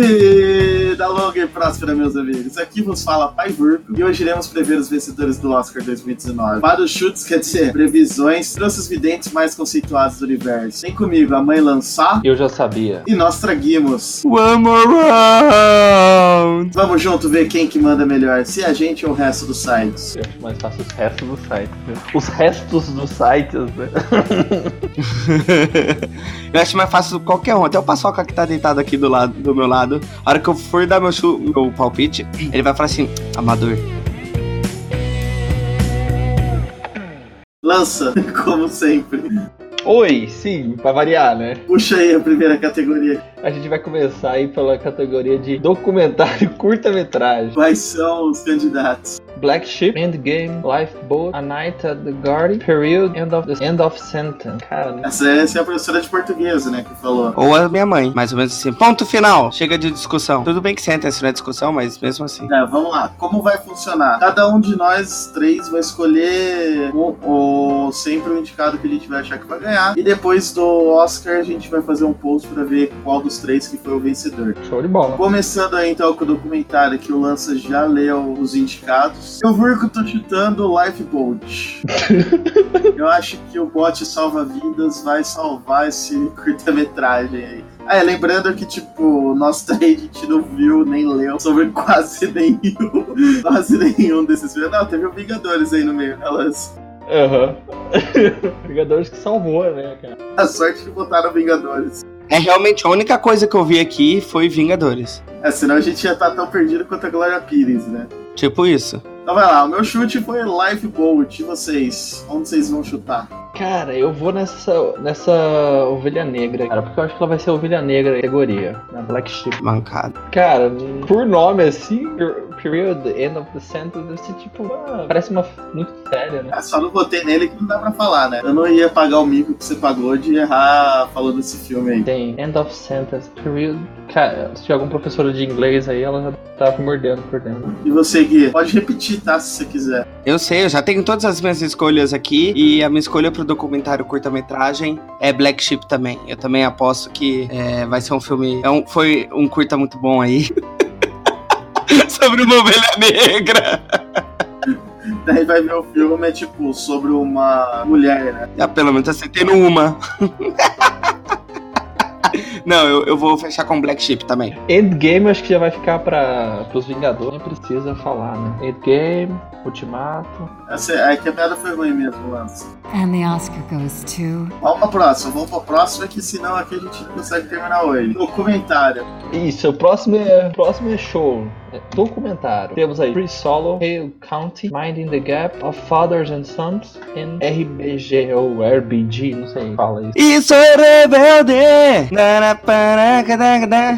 Este Vida longa e próspera, meus amigos. Aqui vos fala Pai Burco e hoje iremos prever os vencedores do Oscar 2019. Para os chutes, quer dizer, previsões, trouxe os videntes mais conceituados do universo. Vem comigo, a mãe lançar Eu já sabia. e nós traguimos. One more round! Vamos junto ver quem que manda melhor, se a gente ou o resto dos sites. Eu acho mais fácil os restos do site. né? Os restos dos sites, né? eu acho mais fácil qualquer um. Até o Paçoca que tá deitado aqui do lado do meu lado. A hora que eu for dar meu, meu palpite, ele vai falar assim: Amador. Lança, como sempre. Oi, sim, pra variar, né? Puxa aí a primeira categoria. A gente vai começar aí pela categoria de documentário curta-metragem. Quais são os candidatos? Black Sheep, Endgame, Lifeboat, A Night at the Garden, Period, End of, the, end of Sentence. Cara, Essa, essa é a professora de português, né, que falou. Ou a minha mãe, mais ou menos assim. Ponto final. Chega de discussão. Tudo bem que senta-se na discussão, mas mesmo assim. É, vamos lá. Como vai funcionar? Cada um de nós três vai escolher o, o- sempre o indicado que a gente vai achar que vai ganhar. E depois do Oscar, a gente vai fazer um post pra ver qual dos três que foi o vencedor. show de bola. Começando aí então com o documentário que o Lança já leu os indicados. Eu eu tô chutando Lifeboat. eu acho que o bote salva-vidas vai salvar esse curta-metragem aí. Ah, é, lembrando que, tipo, nós três a gente não viu nem leu sobre quase nenhum. quase nenhum desses filmes. Não, teve o Vingadores aí no meio, né, Lança? Aham. Vingadores que salvou, né, cara? A sorte que botaram Vingadores. É realmente a única coisa que eu vi aqui foi Vingadores. É, senão a gente ia estar tão perdido quanto a Glória Pires, né? Tipo isso. Então vai lá, o meu chute foi Lifeboat. E vocês? Onde vocês vão chutar? Cara, eu vou nessa, nessa ovelha negra, cara, porque eu acho que ela vai ser a ovelha negra da categoria, na Black Sheep. Mancado. Cara, por nome assim, Period, End of the Sentence, ser tipo, uma- parece uma muito séria, né? É, só não botei nele que não dá pra falar, né? Eu não ia pagar o mico que você pagou de errar falando desse filme aí. Tem End of Sentence, Period. Cara, se tiver algum professor de inglês aí, ela já tá mordendo por dentro. E você, Gui? Pode repetir, tá? Se você quiser. Eu sei, eu já tenho todas as minhas escolhas aqui. E a minha escolha pro documentário curta-metragem é Black Sheep também. Eu também aposto que é, vai ser um filme. é um- foi um curta muito bom aí. Sobre uma ovelha negra. Daí vai ver o filme, é tipo, sobre uma mulher, né? Ah, pelo menos acertei no uma. Não, eu, eu vou fechar com Black Sheep também. Endgame acho que já vai ficar para os Vingadores, nem precisa falar, né? Endgame, Ultimato. Essa, é que a piada foi ruim mesmo, Lance. And the Oscar goes to. Vamos pra próxima, vamos pra próxima, que senão aqui a gente não consegue terminar hoje. Documentário. Isso, o próximo é, o próximo é show. Documentário. Temos aí Free Solo, Hale County, Minding the Gap, Of Fathers and Sons, e RBG ou RBG, não sei, fala isso. Isso é rebelde!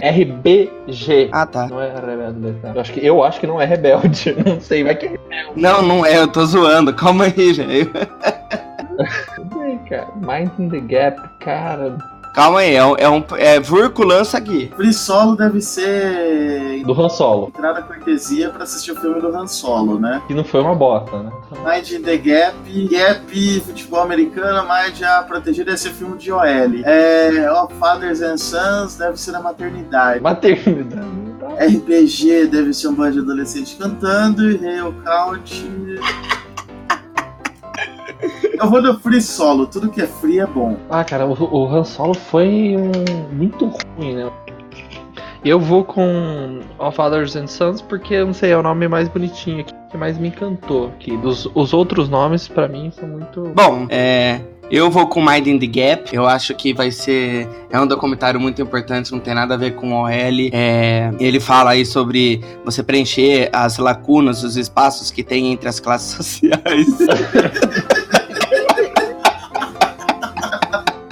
RBG. Ah, tá. Não é rebelde. tá? Eu acho que, eu acho que não é rebelde. Não sei, vai que é Não, não é, eu tô zoando. Calma aí, gente. Tudo bem, cara. Minding the Gap, cara. Calma aí, é um. É, um, é Vurco lança aqui. Free Solo deve ser Do Han Solo. entrada cortesia pra assistir o filme do Han Solo, né? Que não foi uma bosta, né? Mind in the Gap, Gap, futebol americano, Mind a proteger deve ser filme de OL. É, All Fathers and Sons deve ser a maternidade. Maternidade. RPG deve ser um bando de adolescente cantando e Hale Count. Eu vou no Free Solo, tudo que é free é bom. Ah, cara, o, o Han Solo foi um, muito ruim, né? Eu vou com All Fathers and Sons porque, eu não sei, é o nome mais bonitinho aqui, que mais me encantou aqui. Dos, os outros nomes, pra mim, são muito... Bom, é. Eu vou com Mind in the Gap. Eu acho que vai ser. É um documentário muito importante, não tem nada a ver com OL. É, ele fala aí sobre você preencher as lacunas, os espaços que tem entre as classes sociais.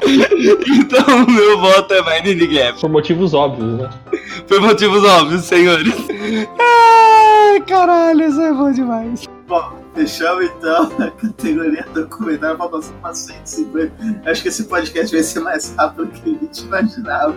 Então, meu voto é in the Gap. Por motivos óbvios, né? Por motivos óbvios, senhores. Ai, caralho, isso é bom demais. Bom, Fechamos então a categoria documentário, faltam só umas 150. Acho que esse podcast vai ser mais rápido do que a gente imaginava.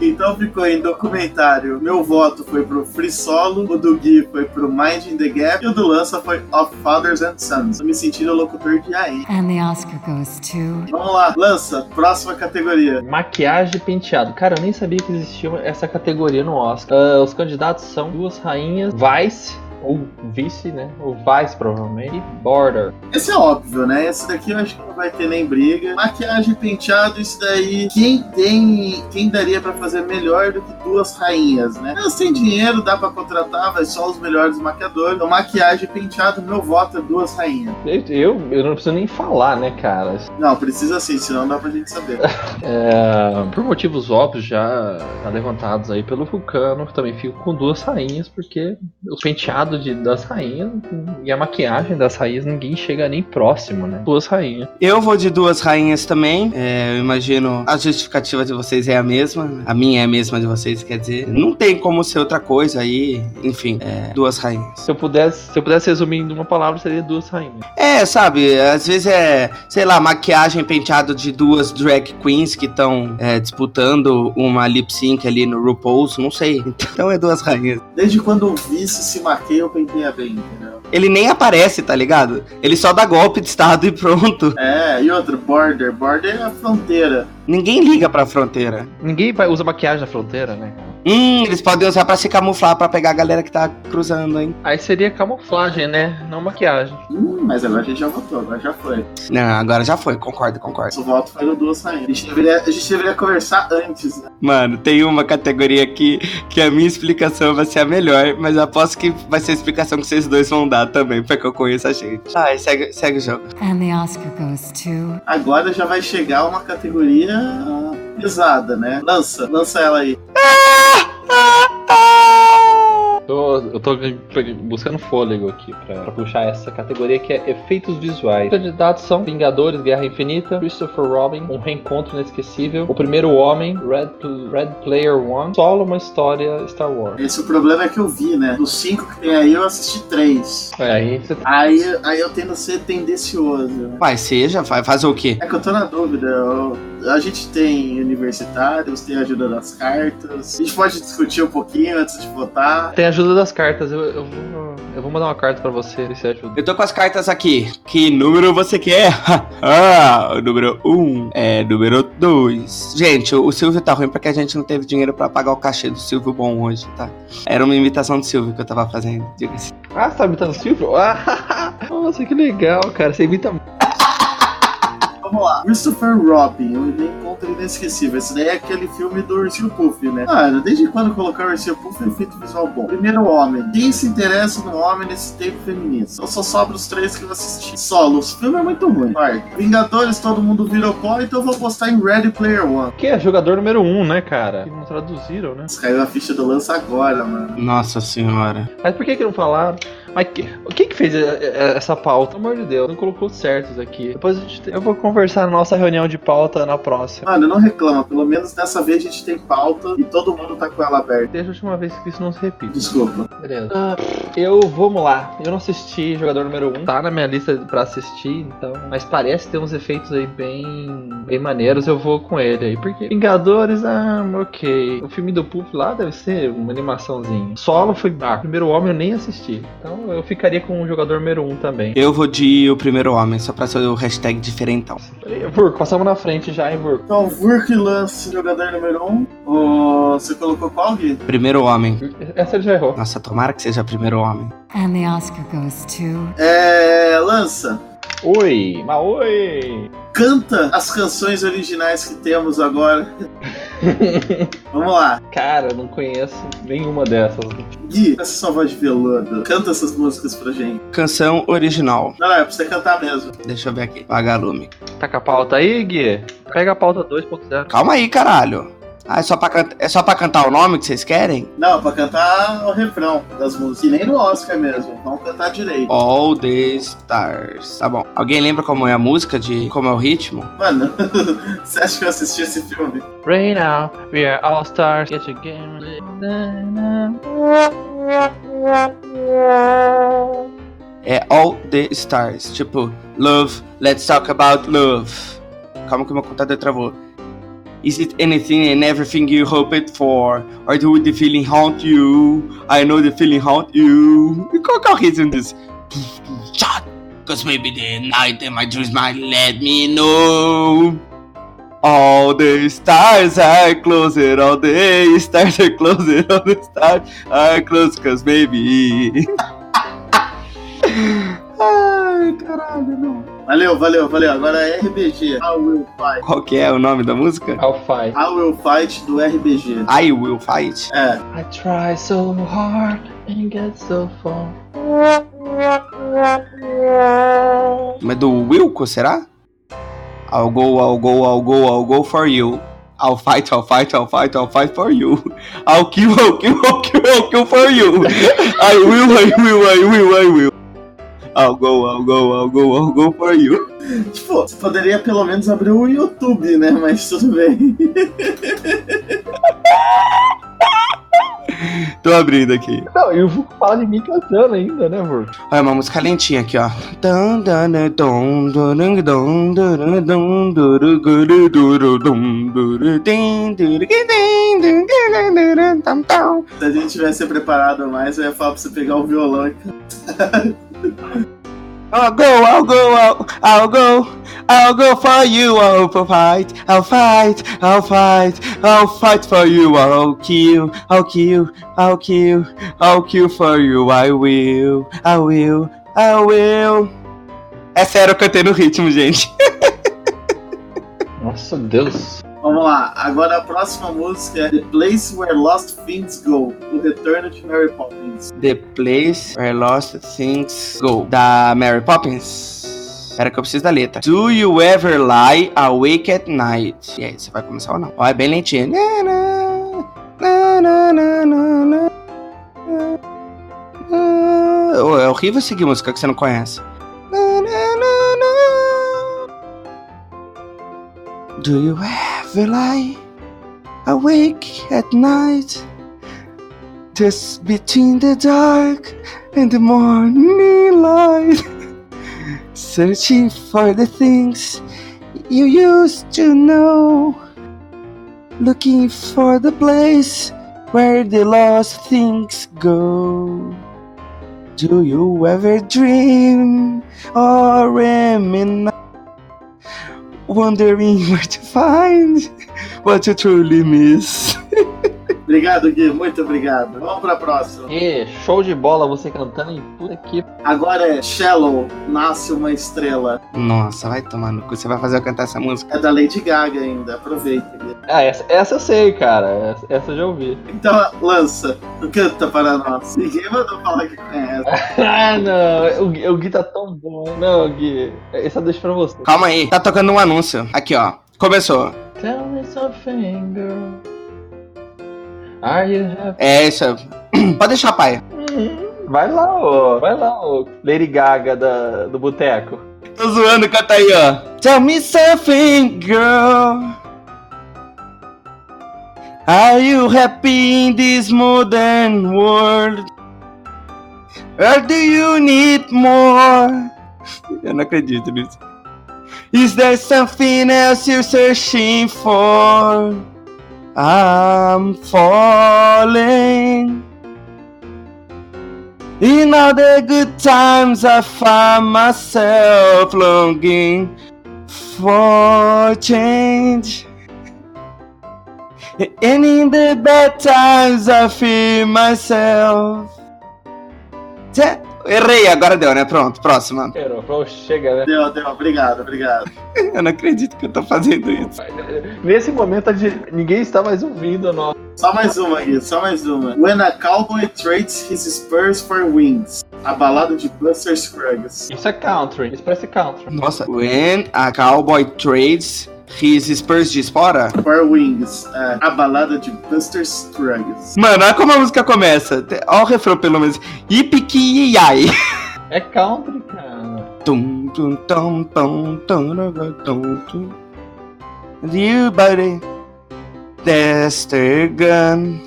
Então ficou em documentário. Meu voto foi pro Free Solo, o do Gui foi pro Mind in the Gap e o do Lança foi Of Fathers and Sons. Tô me sentindo locutor de AI. And the Oscar goes to. Vamos lá, Lança, próxima categoria. Maquiagem e penteado. Cara, eu nem sabia que existia essa categoria no Oscar. Ah, os candidatos são duas rainhas, Vice, ou vice, né? Ou Vice, provavelmente, e Border. Esse é óbvio, né? Esse daqui eu acho que não vai ter nem briga. Maquiagem, penteado, isso daí. Quem tem. Quem daria pra fazer melhor do que duas rainhas, né? Elas têm dinheiro, dá pra contratar, vai só os melhores maquiadores. Então, maquiagem penteado, meu voto é duas rainhas. Eu, eu, não preciso nem falar, né, cara? Não, precisa sim, senão não dá pra gente saber. É, por motivos óbvios já, já levantados aí pelo Vulcano, também fico com duas rainhas, porque o penteado de, das rainhas e a maquiagem das rainhas ninguém chega nem próximo, né? Duas rainhas. Eu vou de duas rainhas também. É, eu imagino a justificativa de vocês é a mesma. A minha é a mesma de vocês, quer dizer. Não tem como ser outra coisa aí. Enfim, é, duas rainhas. Se eu pudesse, se eu pudesse resumir em uma palavra, seria duas rainhas. É, sabe, às vezes é, sei lá, maquiagem penteado de duas drag queens que estão disputando uma lip sync ali no RuPaul's, não sei. Então é duas rainhas. Desde quando o vice se maqueia, eu penteia bem, entendeu? Ele nem aparece, tá ligado? Ele só dá golpe de estado e pronto. É, e outro, border. Border é a fronteira. Ninguém liga pra fronteira. Ninguém usa maquiagem na fronteira, né? Hum, eles podem usar pra se camuflar, pra pegar a galera que tá cruzando, hein? Aí seria camuflagem, né? Não maquiagem. Hum, mas agora a gente já votou, agora já foi. Não, agora já foi, concordo, concordo. Nosso voto foi no duas rainhas. A gente deveria, a gente deveria conversar antes, né? Mano, tem uma categoria aqui que a minha explicação vai ser a melhor, mas eu aposto que vai ser a explicação que vocês dois vão dar também, porque eu conheço a gente. Ai, segue, segue o jogo. And the Oscar goes to. Agora já vai chegar uma categoria ah, pesada, né? Lança, lança ela aí. Tô, eu tô buscando fôlego aqui pra, pra puxar essa categoria que é efeitos visuais. Os candidatos são Vingadores, Guerra Infinita, Christopher Robin, Um Reencontro Inesquecível, O Primeiro Homem, Red, Red Player One, Solo, Uma História, Star Wars. Esse o problema é que eu vi, né? Dos cinco que tem aí, eu assisti três. É, aí você Aí, aí eu tendo a ser tendencioso. né? Vai, seja, vai fazer o quê? É que eu tô na dúvida. eu- a gente tem universitários, tem a ajuda das cartas. A gente pode discutir um pouquinho antes de votar. tem a ajuda das cartas. Eu, eu, vou, eu vou mandar uma carta pra você, se ajuda. Eu tô com as cartas aqui. Que número você quer? ah, o número 1 um é número 2. Gente, o, o Silvio tá ruim porque a gente não teve dinheiro pra pagar o cachê do Silvio Bom hoje, tá? Era uma imitação do Silvio que eu tava fazendo, diga-se. Ah, você tá imitando o Silvio? Ah, nossa, que legal, cara. Você imita muito. Vamos lá. Christopher Robin, o Encontro Inesquecível. Esse daí é aquele filme do Ursinho Puff, né? Cara, desde quando colocar o Ursinho Puff é efeito visual bom? Primeiro homem. Quem se interessa no homem nesse tempo feminista? Então só sobra os três que eu assisti. Solo. O filme é muito ruim. Vai. Vingadores, todo mundo virou pó, então eu vou postar em Ready Player One. Que é jogador número um, né, cara? Que não traduziram, né? Caiu a ficha do lança agora, mano. Nossa senhora. Mas por que que não falaram? Mas que, quem que fez eh, eh, essa pauta? Pelo amor de Deus, não colocou certos aqui. Depois a gente, eu vou conversar na nossa reunião de pauta na próxima. Mano, não reclama. Pelo menos dessa vez a gente tem pauta e todo mundo tá com ela aberta. Deixa a última vez que isso não se repita. Desculpa. Beleza. Ah, eu, vamos lá. Eu não assisti jogador número 1. Um, tá na minha lista pra assistir, então. Mas parece ter uns efeitos aí bem. bem maneiros. Eu vou com ele aí. Porque Vingadores, ah, ok. O filme do Puff lá deve ser uma animaçãozinha. Solo foi. Ah, primeiro homem eu nem assisti. Então eu ficaria com o jogador número 1 um também. Eu vou de o primeiro homem, só pra ser o hashtag diferentão. Vurk, passamos na frente já, hein, Vurk? Então, Vurk lance jogador número 1. Um. O- Você colocou qual, Gui? Primeiro homem. Essa ele já errou. Nossa, tomara que seja primeiro homem. And the Oscar goes to. É. Lança. Oi, mas oi! Canta as canções originais que temos agora. Vamos lá. Cara, eu não conheço nenhuma dessas. Gui, essa sua voz de veludo. Canta essas músicas pra gente. Canção original. Não, não, é pra você cantar mesmo. Deixa eu ver aqui. Vagalume. Tá com a pauta aí, Gui? Pega a pauta 2.0. Calma aí, caralho. Ah, é só, pra é só pra cantar o nome que vocês querem? Não, pra cantar o refrão das músicas. E nem no Oscar mesmo. Vamos cantar direito. All the Stars. Tá bom. Alguém lembra como é a música, de como é o ritmo? Mano, você acha que eu assisti esse filme? Right now, we are all stars. Get your game. é All the Stars. Tipo, love, let's talk about love. Calma que meu computador travou. Is it anything and everything you hoped for? Or do the feeling haunt you? I know the feeling haunt you. Qual que é o ritmo disso? Cause maybe the night and my dreams might let me know. All the stars are closer, all the stars are closer, all the stars are close, cause maybe. Ai, ah, caralho, não. Valeu, valeu, valeu. Agora é RBG. I Will Fight. Qual que é o nome da música? I'll fight. I Will Fight do RBG. I Will Fight. É. I try so hard and get so far. Mas do Wilco, será? I'll go, I'll go, I'll go, I'll go for you. I'll fight, I'll fight, I'll fight, I'll fight for you. I'll kill, I'll kill, I'll kill, I'll kill for you. I will, I will, I will, I will. I'll go, I'll go, I'll go, I'll go for you. Tipo, você poderia pelo menos abrir o YouTube, né? Mas tudo bem. Tô abrindo aqui. Não, eu vou falar de mim cantando ainda, né, amor? Olha, uma música lentinha aqui, ó. Se a gente tivesse preparado mais, eu ia falar pra você pegar o violão e cantar. I'll go, I'll go, I'll, I'll go, I'll go for you, I'll fight, I'll fight, I'll fight, I'll fight for you, I'll kill, I'll kill, I'll kill, I'll kill for you, I will, I will, I will. É sério, eu cantei no ritmo, gente. Nossa, Deus. Vamos lá. Agora a próxima música é The Place Where Lost Things Go. O retorno de Mary Poppins. The Place Where Lost Things Go, da Mary Poppins. Espera que eu preciso da letra. Do you ever lie awake at night? E aí, você vai começar ou não? Ó, é bem lentinho. É horrível seguir música que você não conhece. Do you ever lie awake at night? Just between the dark and the morning light, searching for the things you used to know, looking for the place where the lost things go. Do you ever dream or reminisce, wondering where to find what you truly miss? Obrigado, Gui. Muito obrigado. Vamos pra próxima. E show de bola você cantando em puta que. Agora é Shallow, Nasce Uma Estrela. Nossa, vai tomar no cu. Você vai fazer eu cantar essa música? É da Lady Gaga ainda. Aproveita, Gui. Ah, essa, essa eu sei, cara. Essa, essa eu já ouvi. Então, lança. Canta para nós. Ninguém mandou falar que conhece. ah, não. O, Gui- o Gui tá tão bom. Não, Gui. Essa eu deixo pra você. Calma aí, tá tocando um anúncio. Aqui, ó. Começou. Tell me something, girl. Are you happy? É isso. Pode deixar, pai. Uhum. Vai lá, ô. Vai lá, ô. Lady Gaga da, do boteco. Tô zoando, canta aí, ó. Tell me something, girl. Are you happy in this modern world? Or do you need more? Eu não acredito nisso. Is there something else you're searching for? I'm falling. In all the good times, I find myself longing for change. And in the bad times, I feel myself. Tê- Errei, agora deu, né? Pronto, próxima. Pô, chega, né? Deu, deu. Obrigado, obrigado. Eu não acredito que eu tô fazendo isso. Nesse momento a ninguém está mais ouvindo nós. Só mais uma, Gui. Só mais uma. When a Cowboy Trades His Spurs for Wings. A balada de Buster Scruggs. Isso é country. Isso parece country. Nossa. When a cowboy trades his spurs de espora. For Wings. É, a balada de Buster Scruggs. Mano, olha como a música começa. Olha o refrão pelo menos. Yippee yai. É country, cara. Tum, tum, tum, tum, tum, tum, tum, tum. You buddy, that's the gun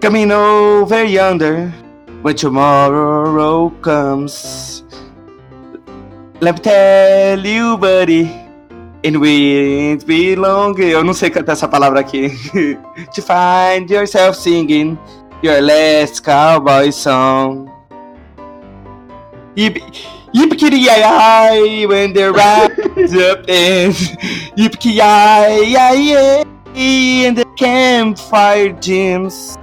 coming over yonder. When tomorrow comes, Let me tell you, buddy. And we ain't be long. Eu não sei cantar essa palavra aqui. to find yourself singing your last cowboy song. Yip, yip when the rise up and yip kitty yay yay and the campfire gyms.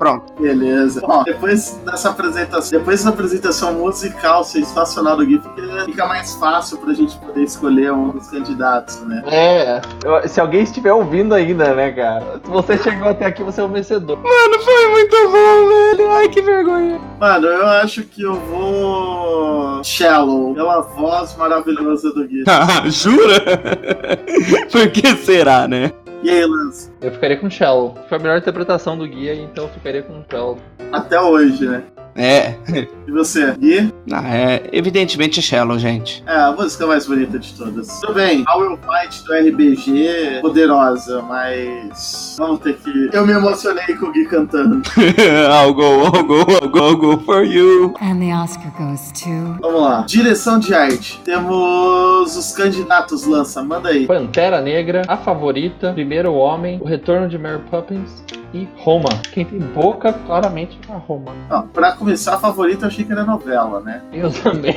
Pronto. Beleza. Ó, depois dessa apresentação, depois dessa apresentação musical sensacional do Gui, fica, fica mais fácil pra gente poder escolher um dos candidatos, né? É, eu- se alguém estiver ouvindo ainda, né, cara? Se você chegou até aqui, você é o vencedor. Mano, foi muito bom, velho. Ai, que vergonha. Mano, eu acho que eu vou. Shallow, pela voz maravilhosa do Gui. Ah, jura? Por que será, né? E Lance? Eu ficaria com Shallow. Foi a melhor interpretação do guia, então eu ficaria com Shallow. Até hoje, né? É. E você? Gui? Ah, é evidentemente Shallow, gente. É, a música mais bonita de todas. Tudo bem, a Will Fight do RBG, poderosa, mas. Vamos ter que. Eu me emocionei com o Gui cantando. I'll go, I'll go, I'll go, I'll go for you. And the Oscar goes to. Vamos lá. Direção de arte. Temos os candidatos, lança, manda aí. Pantera Negra, A Favorita, Primeiro Homem, O Retorno de Mary Poppins e Roma. Quem tem boca, claramente, é a Roma. Ó, pra começar, a favorita eu achei que era novela, né? Eu também.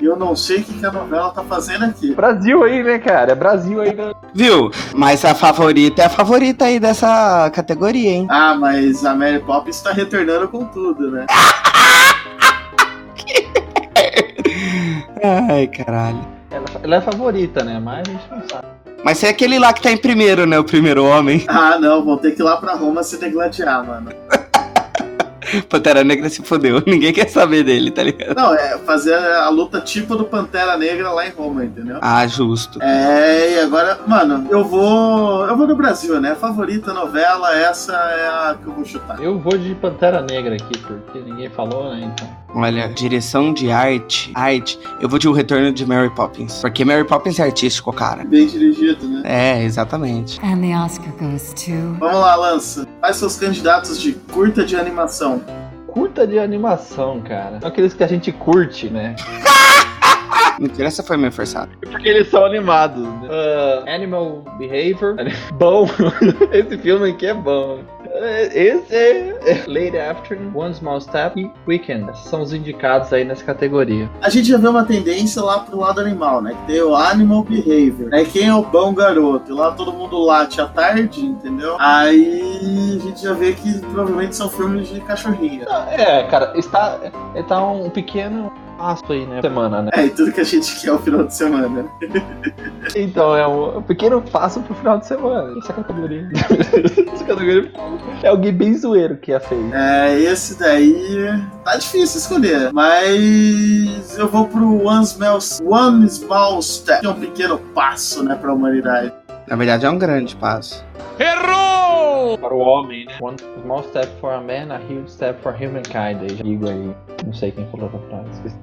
E eu não sei o que, que a novela tá fazendo aqui. Brasil aí, né, cara? É Brasil aí. Né? Viu? Mas a favorita é a favorita aí dessa categoria, hein? Ah, mas a Mary Poppins tá retornando com tudo, né? Ai, caralho. Ela, ela é favorita, né? Mas a gente não sabe. Mas é aquele lá que tá em primeiro, né? O primeiro homem. Ah, não, vão ter que ir lá pra Roma se degladiar, mano. Pantera Negra se fodeu. Ninguém quer saber dele, tá ligado? Não, é fazer a luta tipo do Pantera Negra lá em Roma, entendeu? Ah, justo. É, e agora, mano, eu vou. Eu vou no Brasil, né? Favorita novela, essa é a que eu vou chutar. Eu vou de Pantera Negra aqui, porque ninguém falou, né? Então. Olha, direção de arte. Arte. Eu vou de O Retorno de Mary Poppins. Porque Mary Poppins é artístico, cara. Bem dirigido, né? É, exatamente. And the Oscar goes to. Vamos lá, Lança. Quais são os candidatos de curta de animação? Curta de animação, cara. São aqueles que a gente curte, né? Mentira, essa foi meio forçada. Porque eles são animados. né? Ah, Animal Behavior. Bom. Esse filme aqui é bom. Esse é Late Afternoon, One Small Step e Weekend. Esses são os indicados aí nessa categoria. A gente já vê uma tendência lá pro lado animal, né? Que tem o animal behavior. Né? Quem é o bom garoto? E lá todo mundo late à tarde, entendeu? Aí a gente já vê que provavelmente são filmes de cachorrinho. É, cara, está, está um pequeno passo aí, né? Semana, né? É, e tudo que a gente quer é o final de semana. Então é um, pequeno passo pro final de semana. Essa categoria. Essa categoria é alguém bem zoeiro que a fez. É, esse daí tá difícil escolher. Mas eu vou pro One Small, One Small Step, que é um pequeno passo, né, pra humanidade. Na verdade, é um grande passo. Para o homem, né? One small step for a man, a huge step for humankind. Aí já digo aí. Não sei quem falou essa frase. esqueci.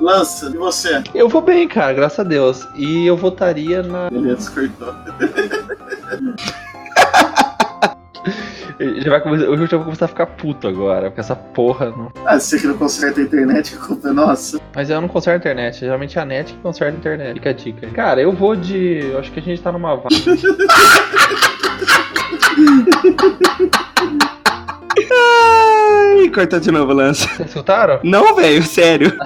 Lança, e você? Eu vou bem, cara, graças a Deus. E eu votaria na. Beleza, cortou. Já vai começar... Eu já vou começar a ficar puto agora, com essa porra. Não... Ah, você que não conserta a internet, a culpa é nossa. Mas eu não conserto a internet. Geralmente é a net que conserta a internet. Fica a dica. Cara, eu vou de. Eu acho que a gente tá numa vaga. Ai, cortou de novo, Lance. Vocês escutaram? Não, velho, sério.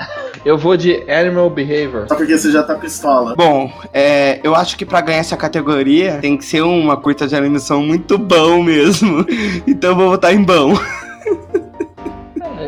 Eu vou de Animal Behavior. Só porque você já tá pistola. Bom, é, eu acho que pra ganhar essa categoria tem que ser uma curta de animação muito bom mesmo. Então eu vou votar em bom.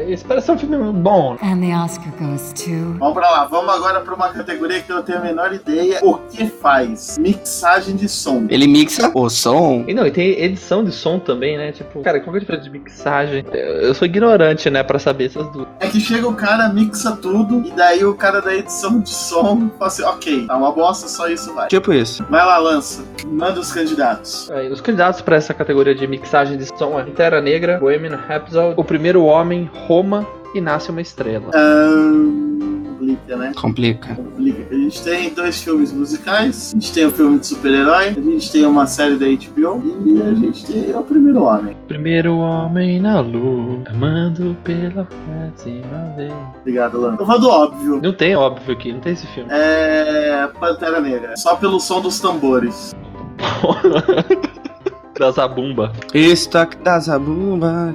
É, esse parece um filme bom. And the Oscar goes to. Vamos pra lá, vamos agora pra uma categoria que eu não tenho a menor ideia o que faz. Mixagem de som. Ele mixa o som. E não, e tem edição de som também, né? Tipo, cara, qual que é a diferença de mixagem? Eu eu sou ignorante, né, pra saber essas duas. É que chega o cara, mixa tudo, e daí o cara da edição de som fala assim, ok, tá uma bosta, só isso vai. Tipo isso. Vai lá, lança. Manda os candidatos. Aí, os candidatos pra essa categoria de mixagem de som é Terra Negra, Bohemian Rhapsody, O Primeiro Homem, Roma e Nasce uma Estrela. Ahn, Complica, né? Complica. Complica. A gente tem dois filmes musicais, a gente tem o filme de super-herói, a gente tem uma série da HBO e a gente tem o Primeiro Homem. Primeiro homem na lua, amando pela décima vez. Obrigado, Lan. Eu vou do óbvio. Não tem óbvio aqui, não tem esse filme. É. Pantera Negra. Só pelo som dos tambores. da Zabumba. Estoque da Zabumba.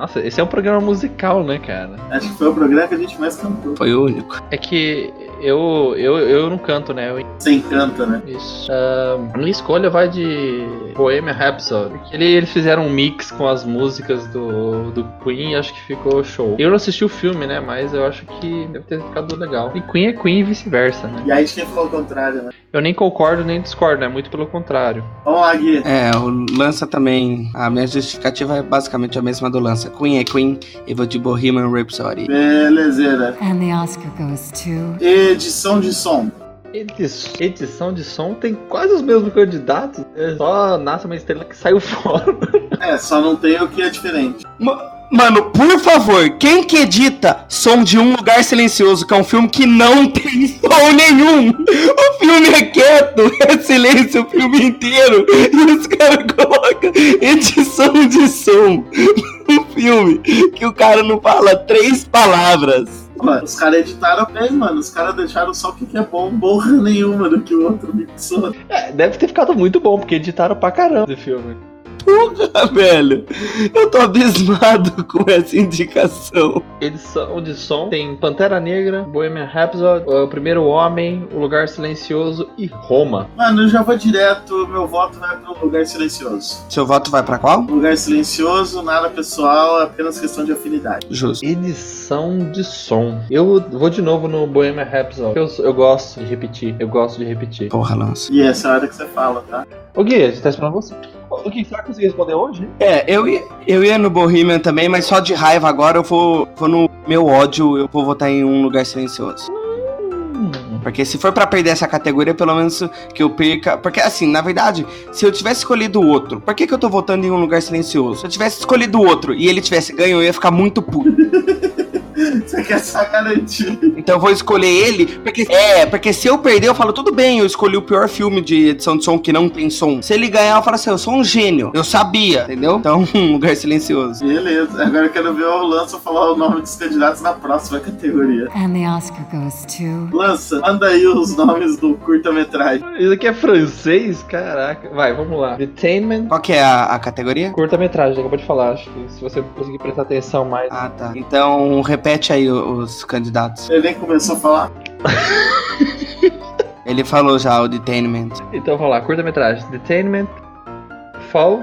Nossa, esse é um programa musical, né, cara? Acho que foi o programa que a gente mais cantou. Foi o único. É que eu, eu, eu não canto, né? Eu Você encanta, né? Isso. A minha escolha vai de Bohemian Rhapsody. Ele- eles fizeram um mix com as músicas do, do Queen e acho que ficou show. Eu não assisti o filme, né? Mas eu acho que deve ter ficado legal. E Queen é Queen e vice-versa, né? E aí quem falou o contrário, né? Eu nem concordo nem discordo, né? Muito pelo contrário. Vamos lá, Gui. É, o Lança também. A minha justificativa é basicamente a mesma do Lança. Queen é Queen e vou de Bohemian Rhapsody. Belezeira. And the Oscar goes to. Edição de som. Edi- Edição de som tem quase os mesmos candidatos. É só nasce uma estrela que saiu fora. É, só não tem o que é diferente. Ma- Mano, por favor, quem que edita Som de um Lugar Silencioso, que é um filme que não tem som nenhum? O filme é quieto, é silêncio o filme inteiro. E os caras colocam edição de som no filme que o cara não fala três palavras. Mano, os caras editaram bem, mano. Os caras deixaram só o que é bom, borra nenhuma do que o outro mixou. É, deve ter ficado muito bom, porque editaram pra caramba esse filme. Porra, velho. Eu tô abismado com essa indicação. Edição de som tem Pantera Negra, Bohemian Rhapsody, O Primeiro Homem, O Lugar Silencioso e Roma. Mano, eu já vou direto, meu voto vai pro lugar silencioso. Seu voto vai pra qual? Lugar silencioso, nada pessoal, é apenas questão de afinidade. Justo. Edição de som. Eu vou de novo no Bohemian Rhapsody. Eu, eu gosto de repetir, eu gosto de repetir. Porra, Lança. E essa é a hora que você fala, tá? Ô Gui, a gente tá esperando você. Ô Gui, será que conseguir responder hoje? É, eu ia, eu ia no Bohemian também, mas só de raiva agora eu vou, vou no meu ódio, eu vou votar em um lugar silencioso. Hum, Porque se for pra perder essa categoria, pelo menos que eu perca. Porque assim, na verdade, se eu tivesse escolhido o outro, por que, que eu tô votando em um lugar silencioso? Se eu tivesse escolhido o outro e ele tivesse ganho, eu ia ficar muito puto. Você quer só garantir. Então eu vou escolher ele, porque é, porque se eu perder, eu falo, tudo bem, eu escolhi o pior filme de edição de som que não tem som. Se ele ganhar, eu falo assim, eu sou um gênio. Eu sabia, entendeu? Então, um lugar silencioso. Beleza, agora eu quero ver o Lança falar o nome dos candidatos na próxima categoria. And the Oscar goes to. Lança, manda aí os nomes do curta-metragem. Isso aqui é francês? Caraca. Vai, vamos lá. Detainment. Qual que é a, a categoria? Curta-metragem, acabou de falar. Acho que se você conseguir prestar atenção mais. Ah, tá. Então, repete aí o- os candidatos. Ele nem começou a falar. Ele falou já o Detainment. Então vamos lá, curta-metragem. Detainment, Fall,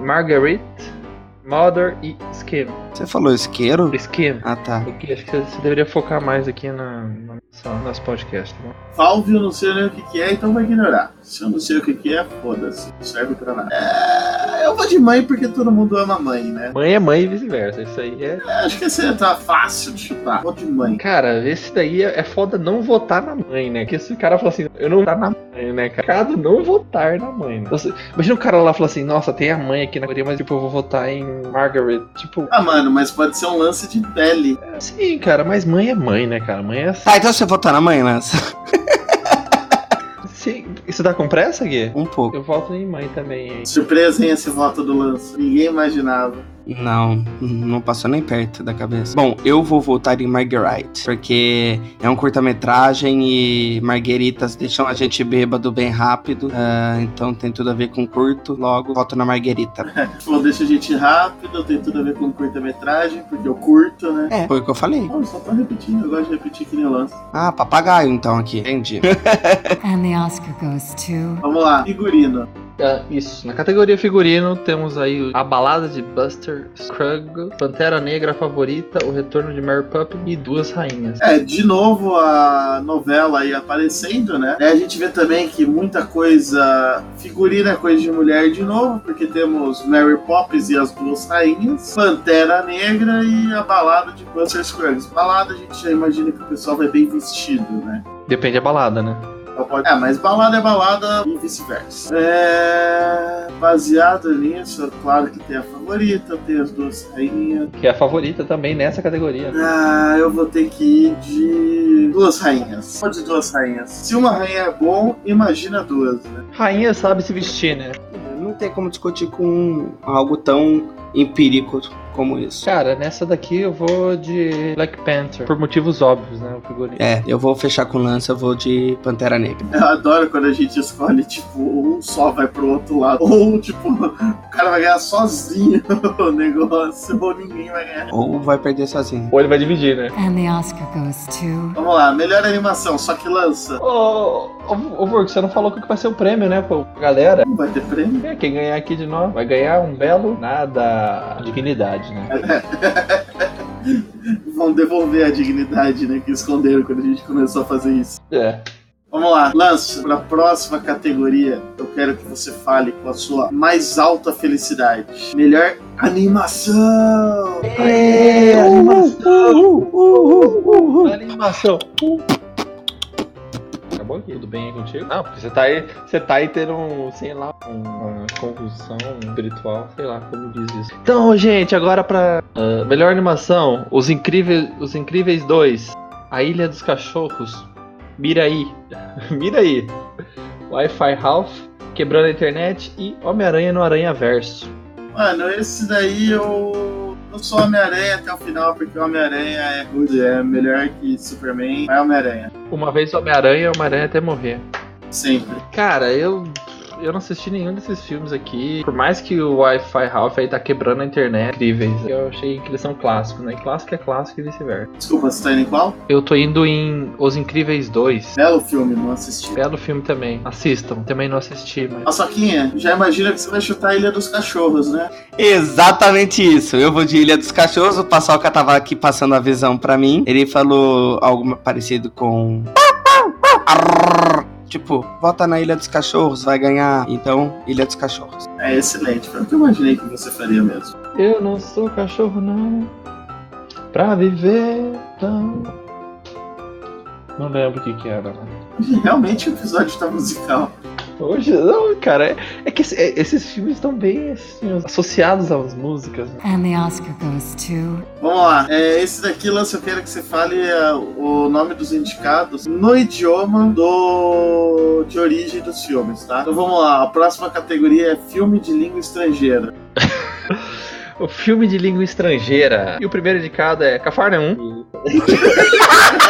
Marguerite, Mother e Skim. Você falou isqueiro? Skim. Ah, tá. Porque acho que você deveria focar mais aqui na, na nossa, nosso podcast, tá bom? Valve eu não sei nem o que, que é, então vai ignorar. Se eu não sei o que, que é, foda-se. Não serve pra nada. É, eu vou de mãe porque todo mundo ama mãe, né? Mãe é mãe e vice-versa. Isso aí é. É, Acho que esse tá fácil de chutar. Vou de mãe. Cara, esse daí é é foda não votar na mãe, né? Que esse cara fala assim, eu não vou votar na mãe, né, cara? Cada não votar na mãe, né? Imagina o cara lá falar assim, nossa, tem a mãe aqui na categoria, mas tipo, eu vou votar em Margaret. Tipo, Ah, mano, mas pode ser um lance de pele. sim, cara, mas mãe é mãe, né, cara? Mãe é assim. Tá, então você votar na mãe, Lança? Sim. Isso dá com pressa, Gui? Um pouco. Eu voto em mãe também, hein? Surpresa, hein, esse voto do lance. Ninguém imaginava. Não, não passou nem perto da cabeça. Bom, eu vou votar em Marguerite, porque é um curta-metragem e margueritas deixam a gente bêbado bem rápido. ah, então tem tudo a ver com curto. Logo, voto na Marguerita. Tipo, deixa a gente rápido, tem tudo a ver com curta-metragem, porque eu curto, né? É, foi o que eu falei. Não, eu só tô repetindo, eu gosto de repetir que nem lance. Ah, papagaio então aqui. Entendi. And the Oscar goes to. Vamos lá, figurino. Ah, isso. Na categoria figurino, temos aí a balada de Buster Scruggs, Pantera Negra favorita, o retorno de Mary Poppins e duas rainhas. É, de novo a novela aí aparecendo, né? É, a gente vê também que muita coisa. Figurina é coisa de mulher de novo, porque temos Mary Poppins e as duas rainhas, Pantera Negra e a balada de Buster Scruggs. Balada a gente já imagina que o pessoal vai bem vestido, né? Depende da balada, né? Pode. É, mas balada é balada e vice-versa. É... Baseado nisso, é claro que tem a favorita, tem as duas rainhas. Que é a favorita também nessa categoria. Ah, eu vou ter que ir de duas rainhas. Pode duas rainhas. Se uma rainha é bom, imagina duas, né? Rainha sabe se vestir, né? Não tem como discutir com algo tão empírico como isso. Cara, nessa daqui eu vou de Black Panther. Por motivos óbvios, né? O figurino. É, eu vou fechar com lança, eu vou de Pantera Negra. Eu adoro quando a gente escolhe, tipo, um só vai pro outro lado. Ou, tipo, o cara vai ganhar sozinho o negócio, ou ninguém vai ganhar. Ou vai perder sozinho. Ou ele vai dividir, né? And the Oscar goes to. Vamos lá, melhor animação, só que lança. Ô, ô, ô Vurg, você não falou que vai ser o prêmio, né, pô? Galera, Não vai ter prêmio? é, quem ganhar aqui de nós vai ganhar um belo nada dignidade, né? Vão devolver a dignidade, né? Que esconderam quando a gente começou a fazer isso. É. Vamos lá, Lance, para a próxima categoria, eu quero que você fale com a sua mais alta felicidade. Melhor animação! Aê, animação! Animação! Aqui, tudo bem aí contigo? Não, porque você tá aí, você tá aí tendo um, sei lá, uma convulsão espiritual, sei lá como diz isso. Então, gente, agora pra ah, melhor animação, Os Incríveis, Os Incríveis 2, A Ilha dos Cachorros, Miraí, Miraí, Wi-Fi Ralph, Quebrando a Internet e Homem-Aranha no Aranha Verso. Mano, esse daí eu. Eu sou Homem-Aranha até o final, porque o Homem-Aranha é rude, é melhor que Superman, mas é Homem-Aranha. Uma vez Homem-Aranha, Homem-Aranha até morrer. Sempre. Cara, eu. Eu não assisti nenhum desses filmes aqui. Por mais que o Wi-Fi Ralph aí tá quebrando a internet, incríveis. Eu achei que eles são clássicos, né? Clássico é clássico e vice-versa. Desculpa, você tá indo em qual? Eu tô indo em Os Incríveis 2. Belo filme, não assisti. Belo filme também. Assistam. Também não assisti, mas. A Soquinha, já imagina que você vai chutar a Ilha dos Cachorros, né? Exatamente isso. Eu vou de Ilha dos Cachorros. O Paçoca tava aqui passando a visão pra mim. Ele falou algo parecido com. Arrrr. Tipo, vota na Ilha dos Cachorros, vai ganhar. Então, Ilha dos Cachorros. É excelente, foi o que eu imaginei que você faria mesmo. Eu não sou cachorro, não. Pra viver, não. Não lembro o que que era, né? Realmente o episódio tá musical. Hoje, não, cara. É, é que esse- é- esses filmes estão bem assim, associados às músicas. né? And the Oscar goes to. Vamos lá, é, esse daqui, Lance, eu quero que você fale é, o nome dos indicados no idioma do de origem dos filmes, tá? Então vamos lá, a próxima categoria é filme de língua estrangeira. O filme de língua estrangeira. E o primeiro indicado é Cafarnaum.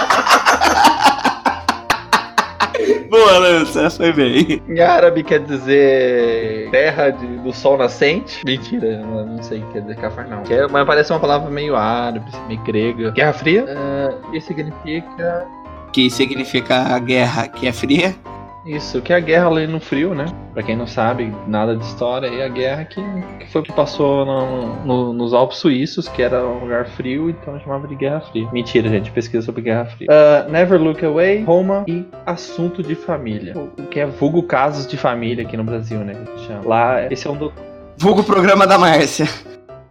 Boa, Lança, foi bem. Em árabe quer dizer terra de- do sol nascente. Mentira, não sei o que quer dizer Cafarnaum. Que é- mas parece uma palavra meio árabe, meio grega. Guerra Fria. Ah, e significa Que significa a guerra que é fria. Isso, que é a guerra ali no frio, né? Pra quem não sabe nada de história, é a guerra que, que foi o que passou no- no- nos Alpes Suíços, que era um lugar frio, então chamava de Guerra Fria. Mentira, gente, pesquisa sobre Guerra Fria. Ah, Never Look Away, Roma e Assunto de Família. O que é vulgo casos de família aqui no Brasil, né? Lá, esse é um do. Vulgo programa da Márcia.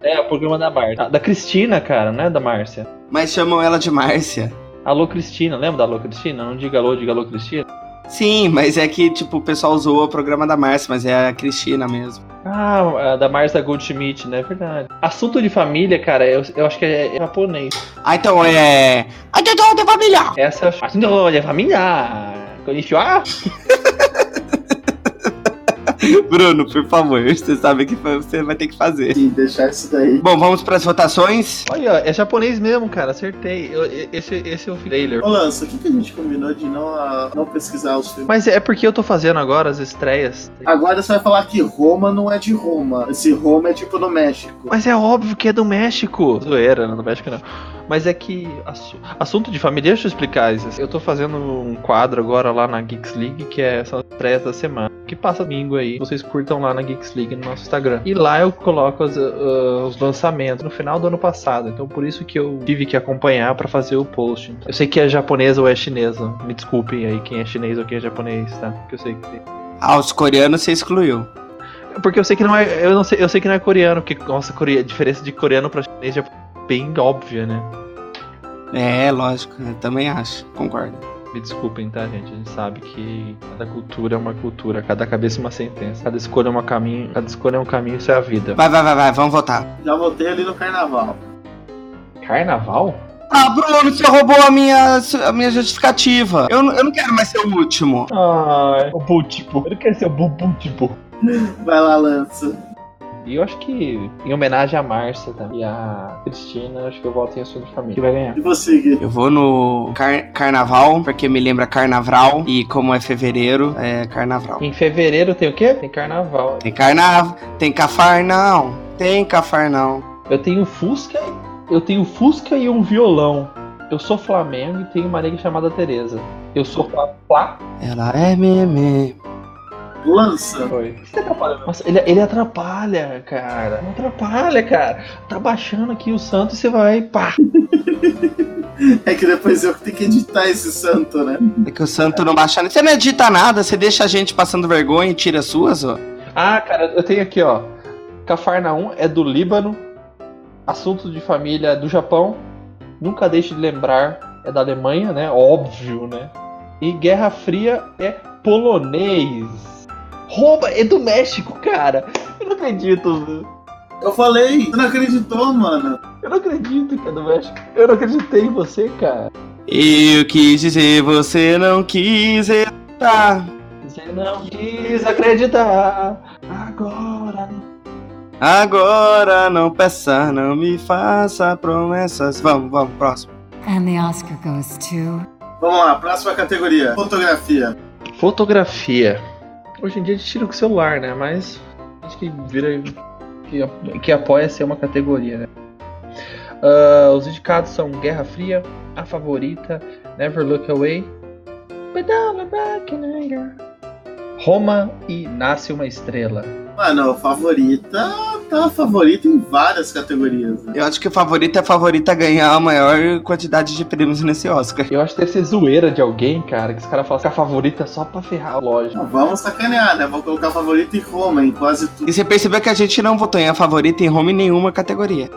É, o programa da Márcia. Da Cristina, cara, não é da Márcia. Mas chamam ela de Márcia. Alô Cristina, lembra da Alô Cristina? Não diga alô, diga alô Cristina. Sim, mas é que, tipo, o pessoal usou o programa da Márcia, mas é a Cristina mesmo. Ah, da Marcia Goldschmidt, né? É verdade. Assunto de família, cara, eu, eu acho que é, é japonês. Ah, então é. Ajudou de família! Essa é a- Assunto de família. Konnichiwa. Bruno, por favor, você sabe que você vai ter que fazer. E deixar isso daí. Bom, vamos para as votações. Olha, é japonês mesmo, cara. Acertei. Eu- esse, esse é o trailer. Ô Lança, o que, que a gente combinou de não, ah, não pesquisar os filmes? Mas é porque eu tô fazendo agora as estreias. Agora você vai falar que Roma não é de Roma. Esse Roma é tipo no México. Mas é óbvio que é do México. Zoeira, não do México não. Mas é que. assu- Assunto de família, deixa eu explicar isso. Eu tô fazendo um quadro agora lá na Geeks League, que é essa estreias da semana. Que passa domingo aí. Vocês curtam lá na Geeks League no nosso Instagram. E lá eu coloco os, ah, os lançamentos no final do ano passado. Então por isso que eu tive que acompanhar pra fazer o post. Então, eu sei que é japonesa ou é chinesa. Me desculpem aí quem é chinês ou quem é japonês, tá? Porque eu sei que tem. Ah, os coreanos você excluiu. Porque eu sei que não é. Eu não sei, eu sei que não é coreano, porque nossa, a diferença de coreano pra chinês é bem óbvia, né? É, lógico, eu também acho, concordo. Me desculpem, tá, gente? A gente sabe que cada cultura é uma cultura, cada cabeça é uma sentença, cada escolha é um caminho, cada escolha é um caminho, isso é a vida. Vai, vai, vai, vai, vamos votar. Já votei ali no carnaval. Carnaval? Ah, Bruno, você roubou a minha, a minha justificativa. Eu, não- eu não quero mais ser o último. Ai, o Bútipo. Eu não quero ser o Bútipo. Vai lá, lança. E eu acho que, em homenagem a Márcia também, e a Cristina, acho que eu voto em Assunto de Família. Que vai ganhar. E você, Gui? Eu vou no car- carnaval, porque me lembra carnaval. E como é fevereiro, é carnaval. Em fevereiro tem o quê? Tem carnaval. Tem carnaval, tem cafarnão, tem cafarnão. Eu tenho Fusca, eu tenho Fusca e um violão. Eu sou Flamengo e tenho uma nega chamada Tereza. Eu sou. Flá. Ela é meme. Lança. Foi. Você atrapalha? Nossa, ele, ele atrapalha, cara. Não atrapalha, cara. Tá baixando aqui o santo e você vai, pá. É que depois eu tenho que editar esse santo, né? É que o santo não baixa. Você não edita nada, você deixa a gente passando vergonha e tira as suas, ó. Ah, cara, eu tenho aqui, ó. Cafarnaum é do Líbano. Assunto de família é do Japão. Nunca deixe de lembrar é da Alemanha, né? Óbvio, né? E Guerra Fria é polonês. Roma é do México, cara. Eu não acredito. velho. Eu falei, você não acreditou, mano. Eu não acredito que é do México. Eu não acreditei em você, cara. Eu quis dizer, você não quis estar. Você não quis acreditar. Agora. Agora não peça, não me faça promessas. Vamos, vamos, próximo. And the Oscar goes to. Vamos lá, próxima categoria. Fotografia. Fotografia. Hoje em dia a gente tira com o celular, né? Mas acho que vira. que, que apoia ser uma categoria, né? Ah, os indicados são Guerra Fria, A Favorita, Never Look Away, Roma e Nasce uma Estrela. Mano, favorita. Tá favorita em várias categorias. Né? Eu acho que o favorito é favorita a ganhar a maior quantidade de prêmios nesse Oscar. Eu acho que deve ser zoeira de alguém, cara, que os caras falam que a favorita é só pra ferrar a loja. Não, vamos sacanear, né? Vou colocar favorita em Roma, em quase tudo. E você percebeu que a gente não votou em a favorita em home em nenhuma categoria.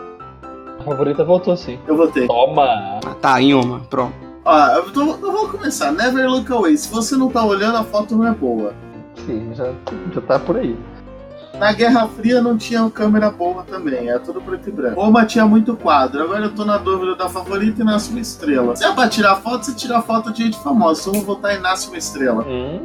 A favorita voltou sim. Eu votei. Toma! Ah, tá, em uma, pronto. Ó, eu, tô, eu vou começar. Never look away. Se você não tá olhando, a foto não é boa. Sim, já, já tá por aí. Na Guerra Fria não tinha câmera boa também, é tudo preto e branco. Roma tinha muito quadro, agora eu tô na dúvida da favorita nasce uma estrela. Se é pra tirar foto, você tira foto de gente famosa. Então eu vou votar em uma estrela. Hum,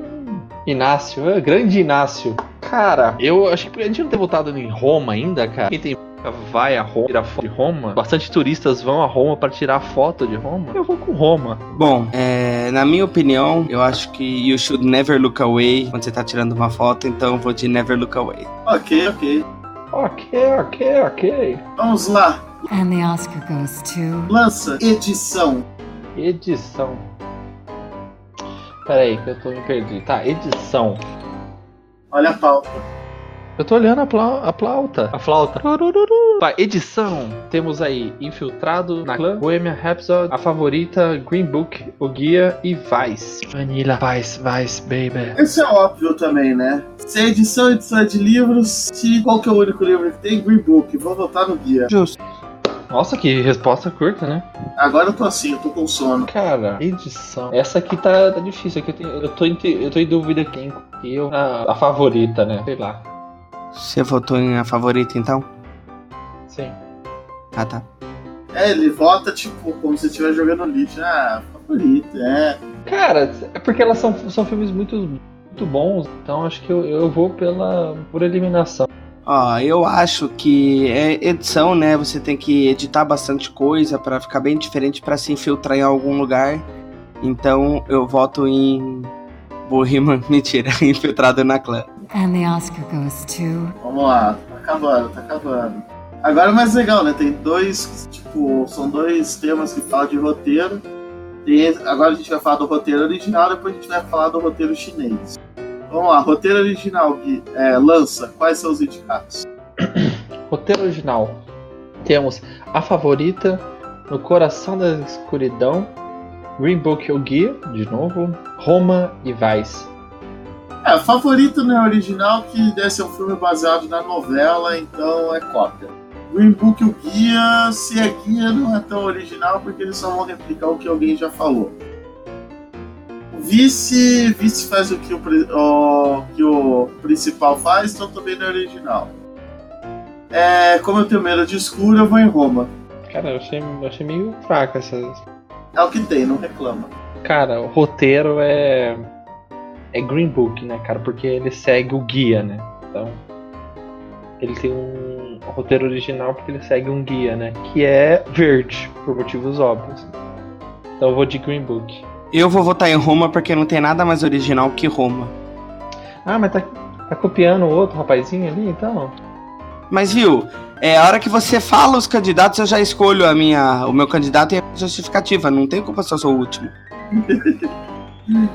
Inácio, é, grande Inácio. Cara, eu acho que a gente não ter votado em Roma ainda, cara. Quem tem vai a Roma, tirar foto de Roma. Bastante turistas vão a Roma para tirar foto de Roma. Eu vou com Roma. Bom, é, na minha opinião, eu acho que you should never look away quando você tá tirando uma foto, então eu vou de never look away. Ok, ok. Ok, ok, ok. Vamos lá. And the Oscar goes to. Lança edição. Edição. Pera aí, que eu tô me perdi. Tá, edição. Olha a pauta. Eu tô olhando a, pla a flauta. A flauta. Vai, edição. Temos aí Infiltrado na Clã, Bohemian Rhapsody, A Favorita, Green Book, O Guia e Vice. Vanilla, Vice, Vice, baby. Esse é óbvio também, né? Se é edição, edição é de livros. Se qual que é o único livro que tem? Green Book. Vou votar no guia. Justo. Nossa, que resposta curta, né? Agora eu tô assim, eu tô com sono. Cara, edição. Essa aqui tá, tá difícil. Aqui eu, tenho, eu, tô em, eu tô em dúvida quem que eu. A, a favorita, né? Sei lá. Você votou em a favorita então? Sim. Ah, tá. É, ele vota, tipo, como se estivesse jogando lixo. Ah, favorito, é. Cara, é porque elas são, são filmes muito, muito bons. Então acho que eu, eu vou pela por eliminação. Ó, eu acho que é edição, né? Você tem que editar bastante coisa pra ficar bem diferente pra se infiltrar em algum lugar. Então eu voto em Bohemian, mentira, infiltrado na clã. And the Oscar goes to. Vamos lá, tá acabando, tá acabando. Agora é mais legal, né? Tem dois, tipo, são dois temas que falam de roteiro. Tem agora a gente vai falar do roteiro original, depois a gente vai falar do roteiro chinês. Vamos lá, roteiro original, Gui, é, lança, quais são os indicados? Roteiro original. Temos A Favorita, No Coração da Escuridão, Green Book O Guia, de novo, Roma e Vice. É, favorito não é original, que deve ser um filme baseado na novela, então é cópia. Green Book, o guia, se é guia, não é tão original, porque eles só vão replicar o que alguém já falou. Vice, vice faz o que o, o que o principal faz, então também não é original. É, como eu tenho medo de escuro, eu vou em Roma. Cara, eu achei, eu achei meio fraca essas. É o que tem, não reclama. Cara, o roteiro é. É Green Book, né, cara? Porque ele segue o guia, né? Então. Ele tem um roteiro original porque ele segue um guia, né? Que é verde, por motivos óbvios. Então eu vou de Green Book. Eu vou votar em Roma porque não tem nada mais original que Roma. Ah, mas tá, tá copiando o outro rapazinho ali, então? Mas viu, é a hora que você fala os candidatos, eu já escolho a minha, o meu candidato e a justificativa. Não tem culpa se eu sou o último.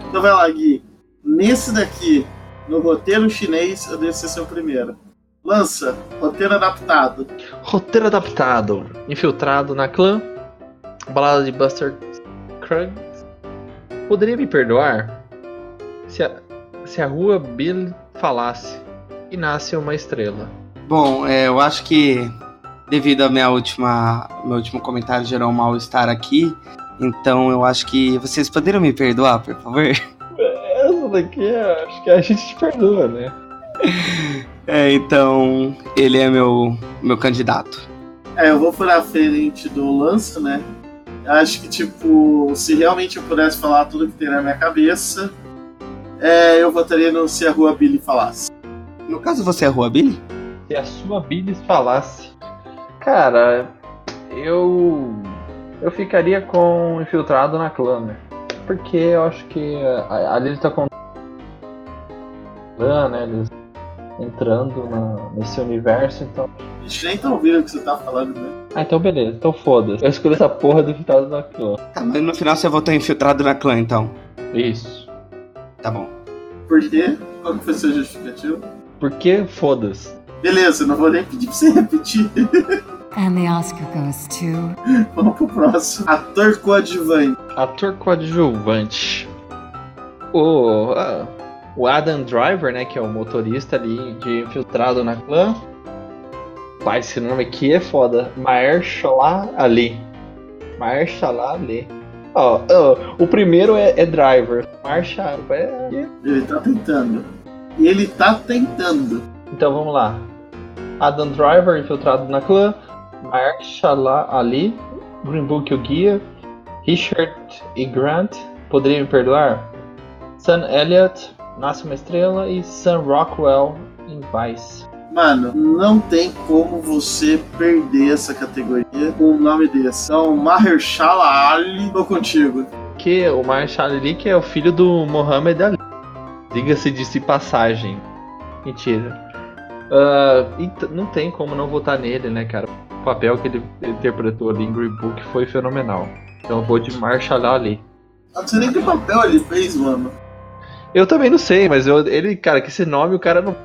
Então vai lá, Gui. Nesse daqui, no roteiro chinês, eu devo ser seu primeiro. Lança, roteiro adaptado. Roteiro adaptado. Infiltrado na clã. Balada de Buster Scruggs. Poderia me perdoar se a, se a rua Bill falasse e nasce uma estrela. Bom, é, eu acho que devido ao minha última, meu último comentário gerou um mal-estar aqui, então eu acho que vocês poderiam me perdoar, por favor? Essa daqui acho que a gente te perdoa, né? É, então ele é meu meu candidato. É, eu vou furar a frente do Lança, né? Eu acho que, tipo, se realmente eu pudesse falar tudo que tem na minha cabeça, é, eu votaria no Se a Rua Billy falasse. No caso você é a Rua Billy? Se a sua Bilis falasse. Cara, eu. Eu ficaria com infiltrado na clã, né? Porque eu acho que a- ali ele tá com. Clã, né? Eles entrando na- nesse universo, então. A gente nem tá ouvindo o que você tá falando, né? Ah, então beleza, então foda-se. Eu escolhi essa porra do infiltrado na clã. Tá, mas no final você votou infiltrado na clã, então. Isso. Tá bom. Por quê? Qual que foi seu justificativo? Porque foda-se. Beleza, não vou nem pedir pra você repetir. And the Oscar goes to. Vamos pro próximo. Ator coadjuvante. Ator coadjuvante. O, ah, o Adam Driver, né, que é o motorista ali de infiltrado na clã. Pai, esse nome aqui é foda. Mahershala Ali. Mahershala Ali. Ó, ó, o primeiro é, é Driver. Mahershala. É... Ele tá tentando. Ele tá tentando. Então vamos lá. Adam Driver, infiltrado na clã. Mahershala Ali. Green Book, o guia. Richard E. Grant, poderia me perdoar? Sam Elliott, Nasce uma Estrela. E Sam Rockwell, em Vice. Mano, não tem como você perder essa categoria com um nome desse. Então, Mahershala Ali, tô contigo. Que o Mahershala Ali, que é o filho do Mohammed Ali. Diga-se de si passagem. Mentira. Ah, e t- não tem como não votar nele, né, cara? O papel que ele interpretou ali em Green Book foi fenomenal. Então eu vou de Mahershala Ali. Eu não sei nem que papel ele fez, mano. Eu também não sei, mas eu- ele, cara, que esse nome o cara não.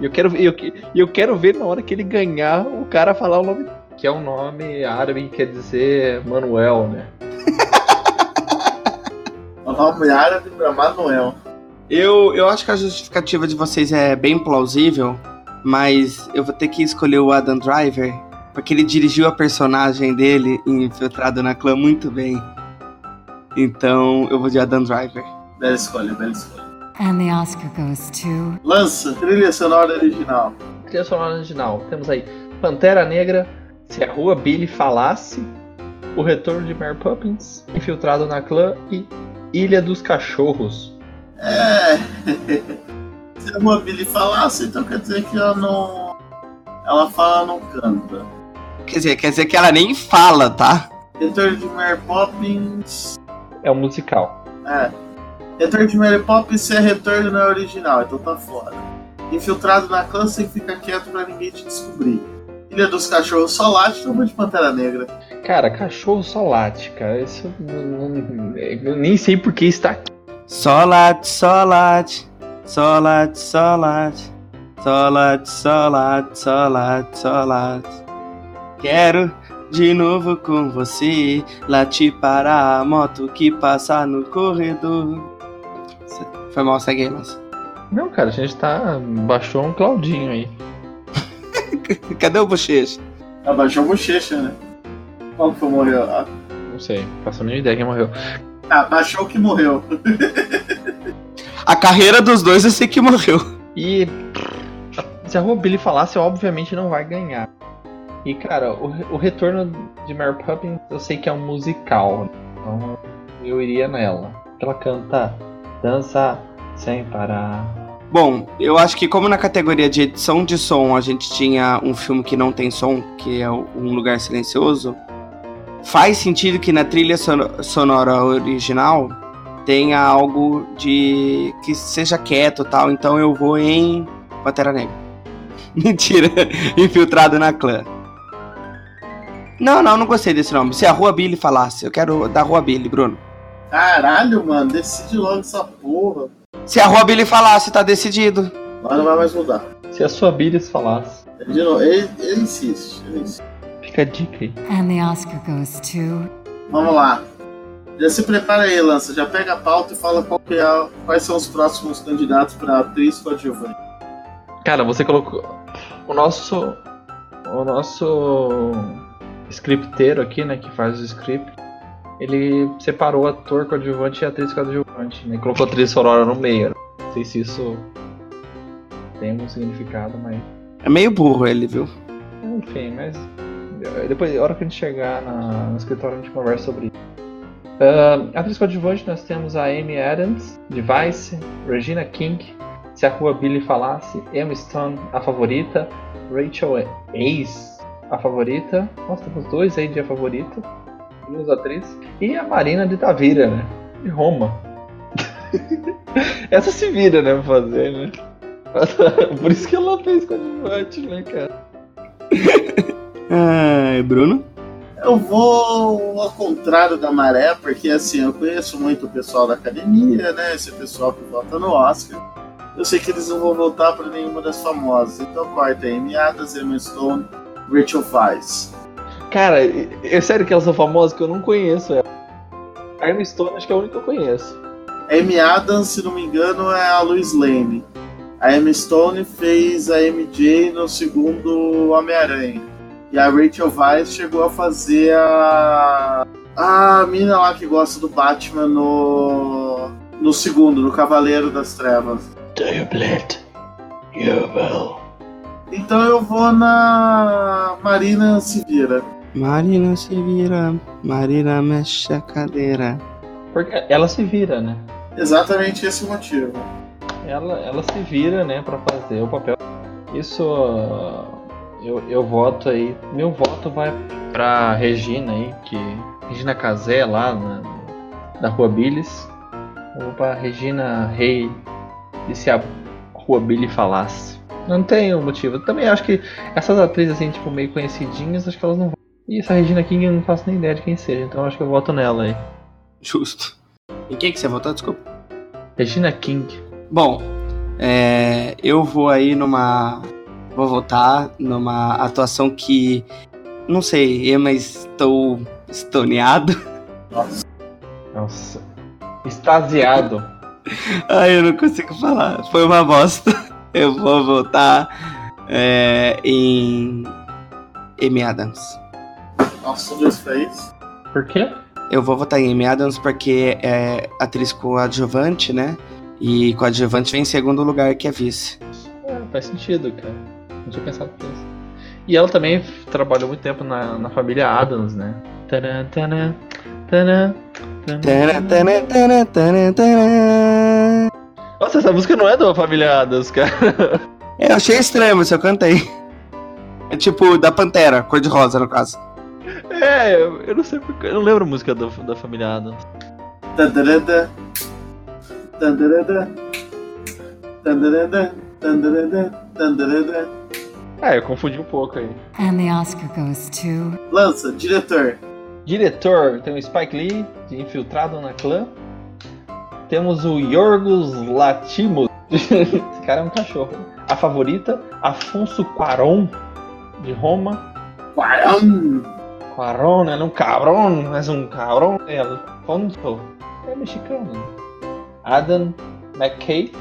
Eu quero, ver- eu, eu quero ver na hora que ele ganhar o cara falar o nome. Que é um nome árabe que quer dizer Manuel, né? O nome árabe pra Manuel. Eu, eu acho que a justificativa de vocês é bem plausível, mas eu vou ter que escolher o Adam Driver, porque ele dirigiu a personagem dele em Infiltrado na Clã muito bem. Então eu vou de Adam Driver. Bela escolha, bela escolha. And the Oscar goes to. Lança, trilha sonora original. Trilha sonora original. Temos aí Pantera Negra, Se a Rua Billy Falasse, O Retorno de Mary Poppins, Infiltrado na Clã e Ilha dos Cachorros. É. Se a Rua Billy falasse, então quer dizer que ela não. Ela fala, não canta. Quer dizer, quer dizer que ela nem fala, tá? Retorno de Mary Poppins. É um musical. É. Retorno de Mary Poppins é retorno não é original, então tá fora. Infiltrado na clã, você fica quieto pra ninguém te descobrir. Ilha dos Cachorros só late, vou de Pantera Negra. Cara, cachorro só late, cara. Isso não- não- eu nem sei por que está aqui. Solate, solate, solate, solate, solate, solate, solate, solate. Quero de novo com você, latir para a moto que passa no corredor. Foi mal, segue aí, mas. Não, cara, a gente tá. Baixou um Claudinho aí. Cadê o bochecha? Abaixou a bochecha, né? Qual que foi morreu? Ah, Não sei, faço a mínima ideia quem morreu. Ah, baixou que morreu. A carreira dos dois eu sei que morreu. E se a Rua Billy falasse, obviamente não vai ganhar. E cara, o, o retorno de Mary Poppins eu sei que é um musical. Então eu iria nela. Ela canta Dança sem parar. Bom, eu acho que como na categoria de edição de som a gente tinha um filme que não tem som, que é Um Lugar Silencioso, faz sentido que na trilha sono- sonora original tenha algo de que seja quieto tal, então eu vou em Pantera Negra. Mentira, infiltrado na clã. Não, não, não gostei desse nome. Se a Rua Billy falasse, eu quero da Rua Billy, Bruno. Caralho, mano, decide logo essa porra. Se a Rua Billy falasse, tá decidido. Agora não vai mais mudar. Se a sua Billy falasse. De novo, ele, ele insiste, ele insiste. Fica a dica aí. And the Oscar goes to. Vamos lá. Já se prepara aí, Lança. Já pega a pauta e fala qual que é quais são os próximos candidatos para atriz coadjuvante. Cara, você colocou. O nosso. O nosso scripteiro aqui, né, que faz o script, ele separou ator coadjuvante e atriz coadjuvante, né? Colocou atriz sonora no meio. né? Não sei se isso tem algum significado, mas. É meio burro ele, viu? Enfim, mas. Depois, a hora que a gente chegar na, no escritório, a gente conversa sobre isso. Ah, atriz coadjuvante, nós temos a Amy Adams, de Vice, Regina King, Se a Rua Billy Falasse, Emma Stone, a favorita, Rachel Ace, a favorita. Nossa, temos dois aí de a favorita, duas atrizes. E a Marina de Tavira, né? De Roma. Essa se vira, né, pra fazer, né? Por isso que ela fez coadjuvante, né, cara? Ai, Bruno? Eu vou ao contrário da maré, porque assim, eu conheço muito o pessoal da academia, né? Esse pessoal que vota no Oscar. Eu sei que eles não vão votar para nenhuma das famosas. Então corta aí, Amy Adams, Emma Stone, Rachel Weisz. Cara, é sério que elas são famosas que eu não conheço ela. A Emma Stone acho que é a única que eu conheço. Amy Adams, se não me engano, é a Louise Lane. A Emma Stone fez a MJ no segundo Homem-Aranha. E a Rachel Weisz chegou a fazer a. A mina lá que gosta do Batman no. No segundo, no Cavaleiro das Trevas. Do you bleed? You will. Então eu vou na Marina Sivira. Marina se vira, Marina mexe a cadeira. Porque ela se vira, né? Exatamente esse motivo. Ela, ela se vira, né, pra fazer o papel. Isso. Eu, eu voto aí. Meu voto vai pra Regina aí, que. Regina Casé lá na, da Rua Billis. Eu vou pra Regina Rei. E se a Rua Billy falasse. Não tem um motivo. Eu também acho que essas atrizes assim, tipo, meio conhecidinhas, acho que elas não vão. E essa Regina King eu não faço nem ideia de quem seja, então acho que eu voto nela aí. Justo. Em quem que você votou? Desculpa. Regina King. Bom, é, eu vou aí numa. Vou votar numa atuação que. Não sei, mas estou estoneado. Nossa. Nossa. Extasiado. Ai, eu não consigo falar. Foi uma bosta. Eu vou votar é, em. Amy Adams. Nossa, Deus fez. Por quê? Eu vou votar em Amy Adams porque é atriz coadjuvante, né? E coadjuvante vem em segundo lugar, que é vice. É, faz sentido, cara. Não tinha pensado nisso. E ela também trabalhou muito tempo na, na família Adams, né? Tana, tana, tana. Nossa, essa música não é da família Adams, cara. É, eu achei estranho, mas eu cantei. É tipo da Pantera, cor-de-rosa no caso. É, eu, eu não sei porque. Eu não lembro a música do, da família Adams. Tandarada. Tandarada. Tandarada. Tandarada. Tandarada. É, eu confundi um pouco aí. And the Oscar goes to. Lança, diretor. Diretor, tem o Spike Lee, de Infiltrado na Clã. Temos o Yorgos Latimos. Esse cara é um cachorro. A favorita, Afonso Cuarón, de Roma. Quarão. Cuarón, é um cabrón, mas um cabrón é Afonso. É mexicano. Adam McKay,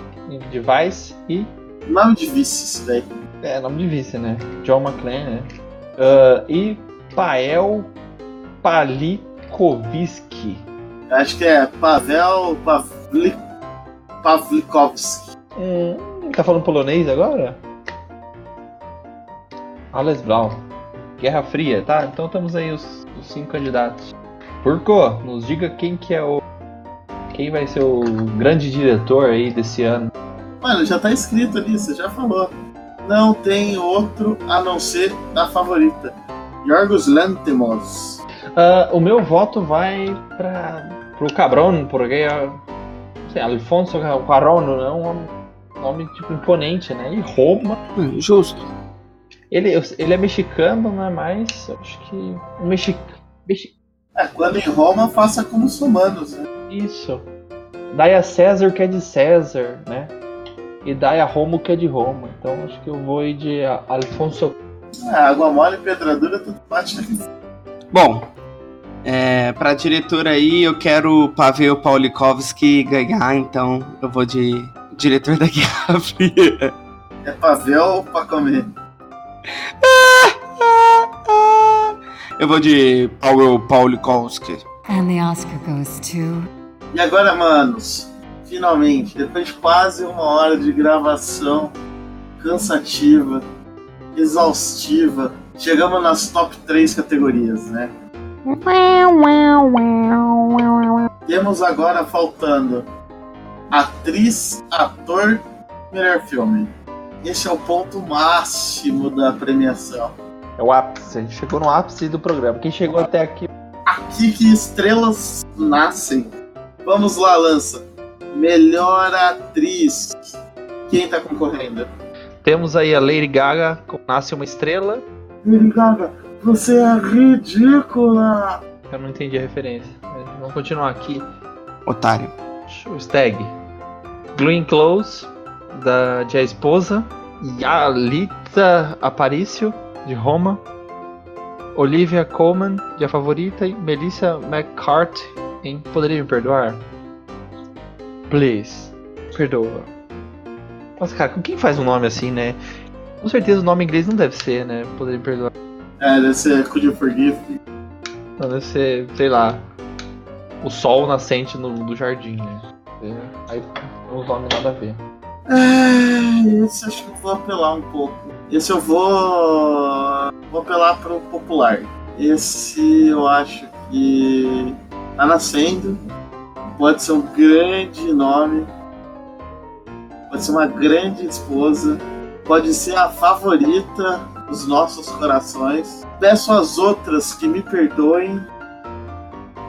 de Vice. E, Nome de vice, isso daí. é, nome de vice, né? John McClane, né? Ah, e Pael Palikovski. Acho que é Pavel Pavlik... Pavlikovski. Hum, tá falando polonês agora? Alex Brown. Guerra Fria, tá? Então estamos aí os, os cinco candidatos. Porco, nos diga quem que é o. Quem vai ser o grande diretor aí desse ano? Mano, já tá escrito ali, você já falou. Não tem outro a não ser da favorita. Yorgos Lanthimos. Ah, o meu voto vai para pro Cabrón, porque sei, Alfonso Cuarón é um nome tipo imponente, né? E Roma. Hum, Justo. Ele, ele é mexicano, não é mais? Acho que. Um mexi, mexi, É, quando em Roma, faça como os romanos, né? Isso. Dai a César o que é de César, né? E dai a Roma o que é de Roma. Então acho que eu vou ir de Alfonso. É, água mole e pedra dura, tudo bate na Bom, é, pra diretor aí, eu quero o Pavel Paulikovski ganhar, então eu vou de diretor da Guerra Fria. É pavel pra comer. Eu vou de Pavel Paulikovski. And the Oscar goes to. E agora, manos, finalmente, depois de quase uma hora de gravação cansativa, exaustiva, chegamos nas top 3 categorias, né? Temos agora faltando atriz, ator, melhor filme. Esse é o ponto máximo da premiação. É o ápice. A gente chegou no ápice do programa. Quem chegou até aqui. Aqui que estrelas nascem. Vamos lá, Lança. Melhor atriz. Quem tá concorrendo? Temos aí a Lady Gaga com Nasce uma Estrela. Lady Gaga, você é ridícula! Eu não entendi a referência. Vamos continuar aqui. Otário. O Stag. Glenn Close, da, de A Esposa. Yalitza Aparicio, de Roma. Olivia Colman, de A Favorita. E Melissa McCarthy, em Poderia Me Perdoar? Please, perdoa. Nossa, cara, com quem faz um nome assim, né? Com certeza o nome em inglês não deve ser, né? Poderia Me Perdoar. É, deve ser Could You Forgive? Não, deve ser, sei lá, o sol nascente no, do jardim, né? Aí os nomes nada a ver. É, esse acho que eu vou apelar um pouco. Esse eu vou. Vou apelar pro popular. Esse eu acho que tá nascendo. Pode ser um grande nome. Pode ser uma grande esposa. Pode ser a favorita dos nossos corações. Peço às outras que me perdoem.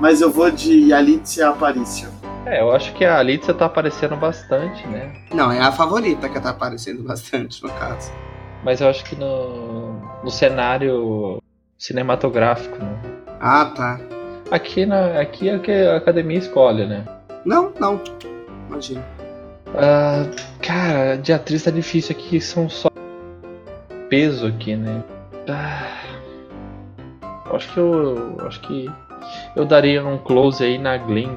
Mas eu vou de Yalitza Aparicio. É, eu acho que a Alitza tá aparecendo bastante, né? Não, é a favorita que tá aparecendo bastante, no caso. Mas eu acho que no, no cenário cinematográfico, né? Ah, tá. Aqui, na, aqui é o que a academia escolhe, né? Não, não. Imagina. Ah, cara, de atriz tá difícil aqui, são só peso aqui, né? Ah, eu acho que eu, eu acho que eu daria um close aí na Glenn.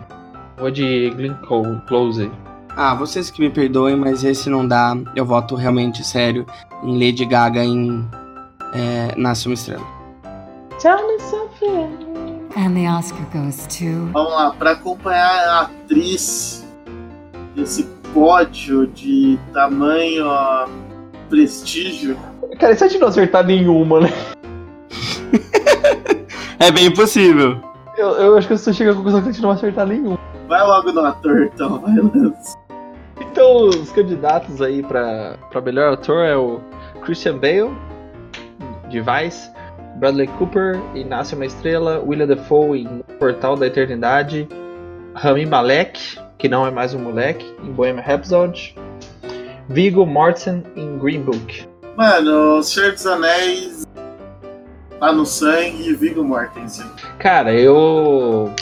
Vou de Glenn Clo- Close. Ah, vocês que me perdoem, mas esse não dá. Eu voto realmente sério em Lady Gaga em é, Nasce uma Estrela. And the Oscar goes to. Vamos lá, para acompanhar a atriz esse pódio de tamanho ó, prestígio, Cara, e se a gente não acertar nenhuma, né? É bem possível. Eu, eu acho que você chega à conclusão que a gente não vai acertar nenhum. vai logo no ator, então, vai Lance. Então, os candidatos aí pra, pra melhor ator é o Christian Bale, de Vice, Bradley Cooper em Nasce uma Estrela, William Dafoe em Portal da Eternidade, Rami Malek, que não é mais um moleque, em Bohemian Rhapsody, Viggo Mortensen em Green Book. Mano, o Senhor dos Anéis tá no sangue e Viggo Mortensen. Cara, eu.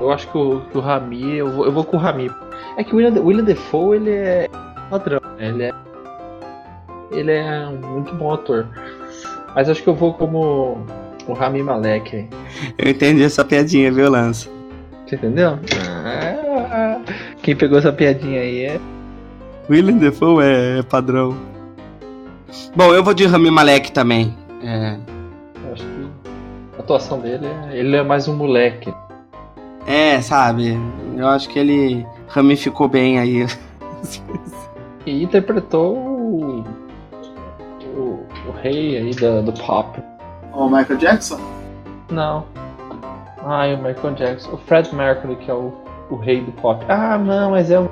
Eu acho que o, que o Rami. Eu vou, eu vou com o Rami. É que o William, William Defoe, ele é padrão, né? Ele é. Ele é muito bom ator. Mas acho que eu vou como o Rami Malek. Eu entendi essa piadinha, viu, Lance? Você entendeu? Ah, quem pegou essa piadinha aí é. William Defoe é, é padrão. Bom, eu vou de Rami Malek também. É, atuação dele é. Ele é mais um moleque. É, sabe? Eu acho que ele ramificou bem aí. E interpretou o, o, o rei aí da, do pop. O Michael Jackson? Não. Ai, o Michael Jackson. O Fred Mercury, que é o, o rei do pop. Ah, não, mas é o.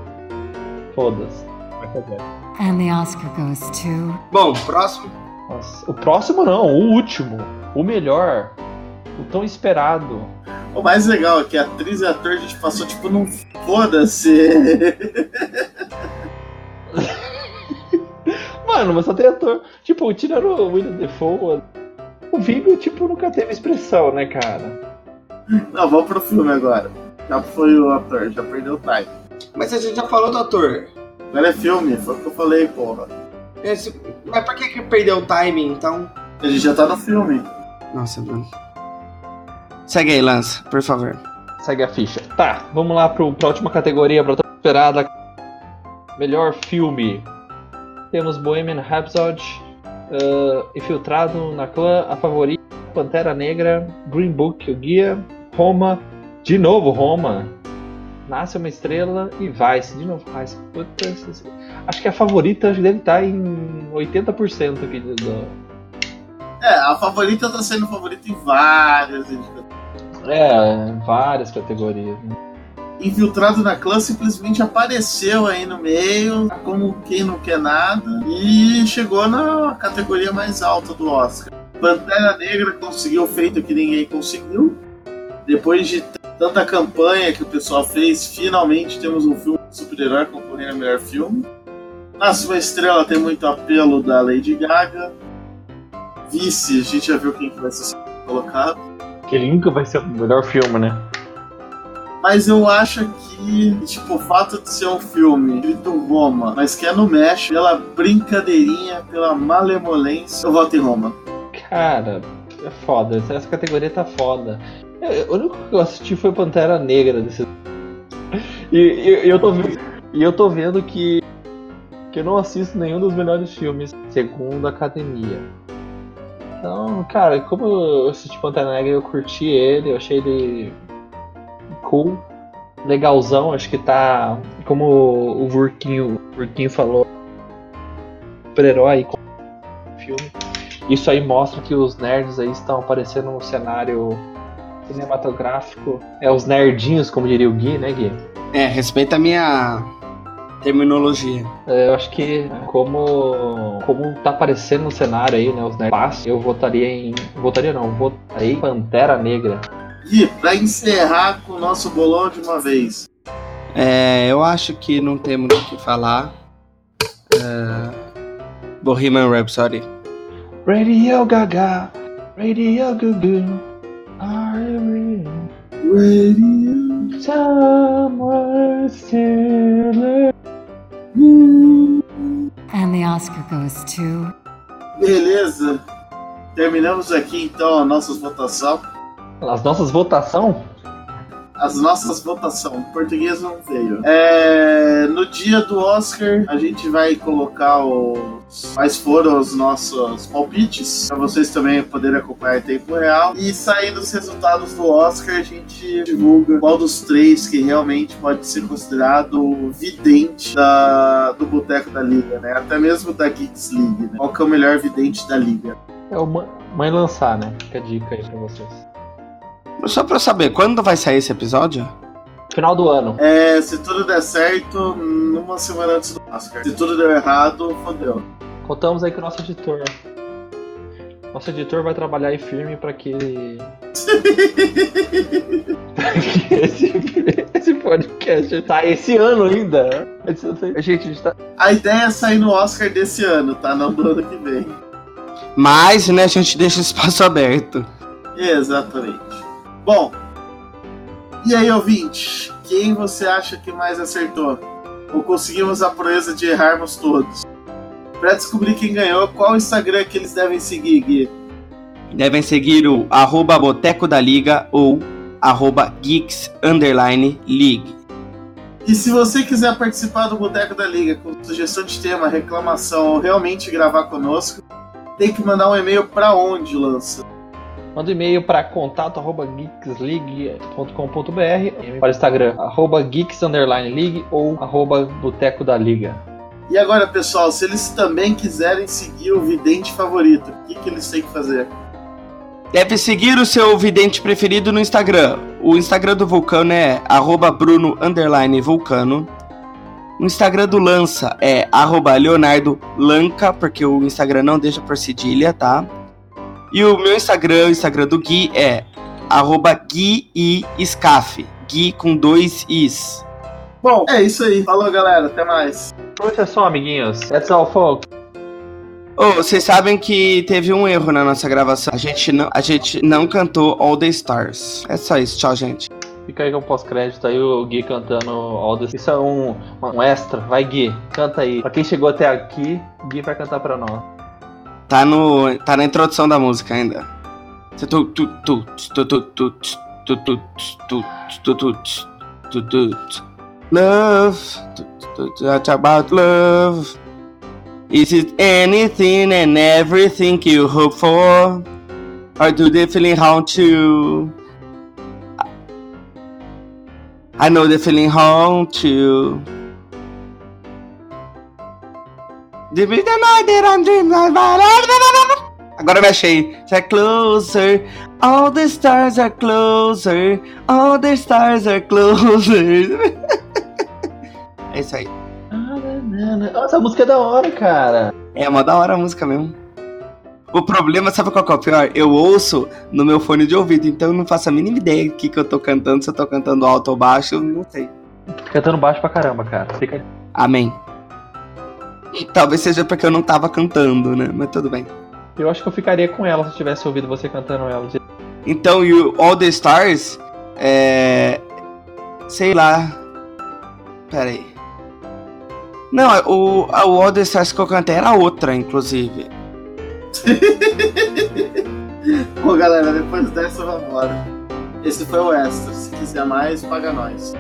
Foda-se. Michael Jackson. And the Oscar goes to. Bom, próximo. Nossa, o próximo não, o último. O melhor. O tão esperado. O mais legal é que atriz e ator a gente passou tipo num foda-se. Mano, mas só tem ator. Tipo, tirando o William Defoe, o Viggo, tipo, nunca teve expressão, né, cara? Não, vamos pro filme agora. Já foi o ator, já perdeu o time. Mas a gente já falou do ator. Agora é filme, foi o que eu falei, porra. Esse- Mas por que, que perdeu o timing, então? A gente já tá no filme. Nossa, Bruno. Segue aí, Lance, por favor. Segue a ficha. Tá, vamos lá pro, pra última categoria, pra tão esperada. Melhor filme. Temos Bohemian Rhapsody, ah, Infiltrado na Clã, A Favorita, Pantera Negra, Green Book, O Guia, Roma, de novo Roma, Nasce uma Estrela e Vice, de novo Vice. Puta, acho que a favorita deve estar em 80% aqui do, do- É, a favorita tá sendo favorita em várias indicações. É, várias categorias. né? Infiltrado na clã simplesmente apareceu aí no meio, como quem não quer nada, e chegou na categoria mais alta do Oscar. Pantera Negra conseguiu o feito que ninguém conseguiu. Depois de tanta campanha que o pessoal fez, finalmente temos um filme super-herói concorrendo a melhor filme. Nasce uma Estrela tem muito apelo da Lady Gaga. Vice, a gente já viu quem que vai ser colocado. Que ele nunca vai ser o melhor filme, né? Mas eu acho que, tipo, o fato de ser um filme escrito Roma, mas que é no México, pela brincadeirinha, pela malemolência, eu voto em Roma. Cara, é foda. Essa, categoria tá foda. Eu- eu- O único que eu assisti foi Pantera Negra desse. E, e- e eu tô vendo, e eu tô vendo que, que eu não assisto nenhum dos melhores filmes, segundo a academia. Então, cara, como eu assisti Pantera Negra, eu curti ele, eu achei ele cool, legalzão, acho que tá. Como o Vurquinho, o Vurquinho falou, super-herói filme. Isso aí mostra que os nerds aí estão aparecendo no cenário cinematográfico. É os nerdinhos, como diria o Gui, né, Gui? É, respeita a minha terminologia. É, Eu acho que como como tá aparecendo no cenário aí, né, os nerds, eu votaria em votaria não, votaria em Pantera Negra. E pra encerrar com o nosso bolão de uma vez, É, eu acho que não tem muito o que falar. É, Bohemian Rhapsody. Radio Gaga, Radio Gugu, are you Radio. somewhere still And the Oscar goes to. Beleza. Terminamos aqui então a nossa votação. As nossas votações As nossas votações. Em português não veio. É, no dia do Oscar, a gente vai colocar os quais foram os nossos palpites, para vocês também poderem acompanhar em tempo real. E saindo os resultados do Oscar, a gente divulga qual dos três que realmente pode ser considerado o vidente da, do Boteco da Liga, né? Até mesmo da Geeks League, né? Qual que é o melhor vidente da Liga? é o Mãe Lançar, né? Fica a dica aí pra vocês. Só pra eu saber, quando vai sair esse episódio? Final do ano. É, se tudo der certo, numa semana antes do Oscar. Se tudo der errado, fodeu. Contamos aí com o nosso editor. Nosso editor vai trabalhar aí firme pra que. pra que esse, esse podcast tá esse ano ainda. A gente, a gente tá. A ideia é sair no Oscar desse ano, tá? Não do ano que vem. Mas, né, a gente deixa espaço aberto. Exatamente. Bom, e aí, ouvinte? Quem você acha que mais acertou? Ou conseguimos a proeza de errarmos todos? Pra descobrir quem ganhou, qual o Instagram que eles devem seguir, Gui? Devem seguir o arroba Boteco da Liga ou arroba Geeks Underline League. E se você quiser participar do Boteco da Liga com sugestão de tema, reclamação ou realmente gravar conosco, tem que mandar um e-mail pra onde, Lança? Manda um e-mail para contato.geeksleague.com.br para o Instagram, arroba geeks_league ou arroba boteco da liga. E agora, pessoal, se eles também quiserem seguir o vidente favorito, o que, que eles têm que fazer? Deve seguir o seu vidente preferido no Instagram. O Instagram do Vulcano é arroba Bruno Vulcano. O Instagram do Lança é arroba Leonardo Lanca, porque o Instagram não deixa por cedilha, tá? E o meu Instagram, o Instagram do Gui, é arroba Gui e Scaf. Gui com dois Is. Bom, é isso aí. Falou, galera. Até mais. Hoje é só, amiguinhos. That's all, folks. Oh, vocês sabem que teve um erro na nossa gravação. A gente não, a gente não cantou All the Stars. É só isso. Tchau, gente. Fica aí com o pós-crédito aí, o Gui cantando All the Isso é um, um extra. Vai, Gui. Canta aí. Pra quem chegou até aqui, Gui vai cantar pra nós. Tá no. Tá na introdução da música ainda. Love. Talk about love. Is it anything and everything you hope for? Or do they feeling haunt you? I know the feeling haunt you. The night that I'm dreaming Agora me achei. É closer. All the stars are closer. All the stars are closer. é isso aí. Nossa, a música é da hora, cara. É uma da hora a música mesmo. O problema, sabe qual é o pior? Eu ouço no meu fone de ouvido, então eu não faço a mínima ideia do que, que eu tô cantando, se eu tô cantando alto ou baixo, eu não sei. Cantando baixo pra caramba, cara. Fica... Amém. Talvez seja porque eu não tava cantando, né? Mas tudo bem. Eu acho que eu ficaria com ela se eu tivesse ouvido você cantando ela. Então, e o All the Stars, é. Sei lá. Pera aí. Não, o, o All the Stars que eu cantei era outra, inclusive. Bom, galera, depois dessa, vamos embora. Esse foi o extra. Se quiser mais, paga nós.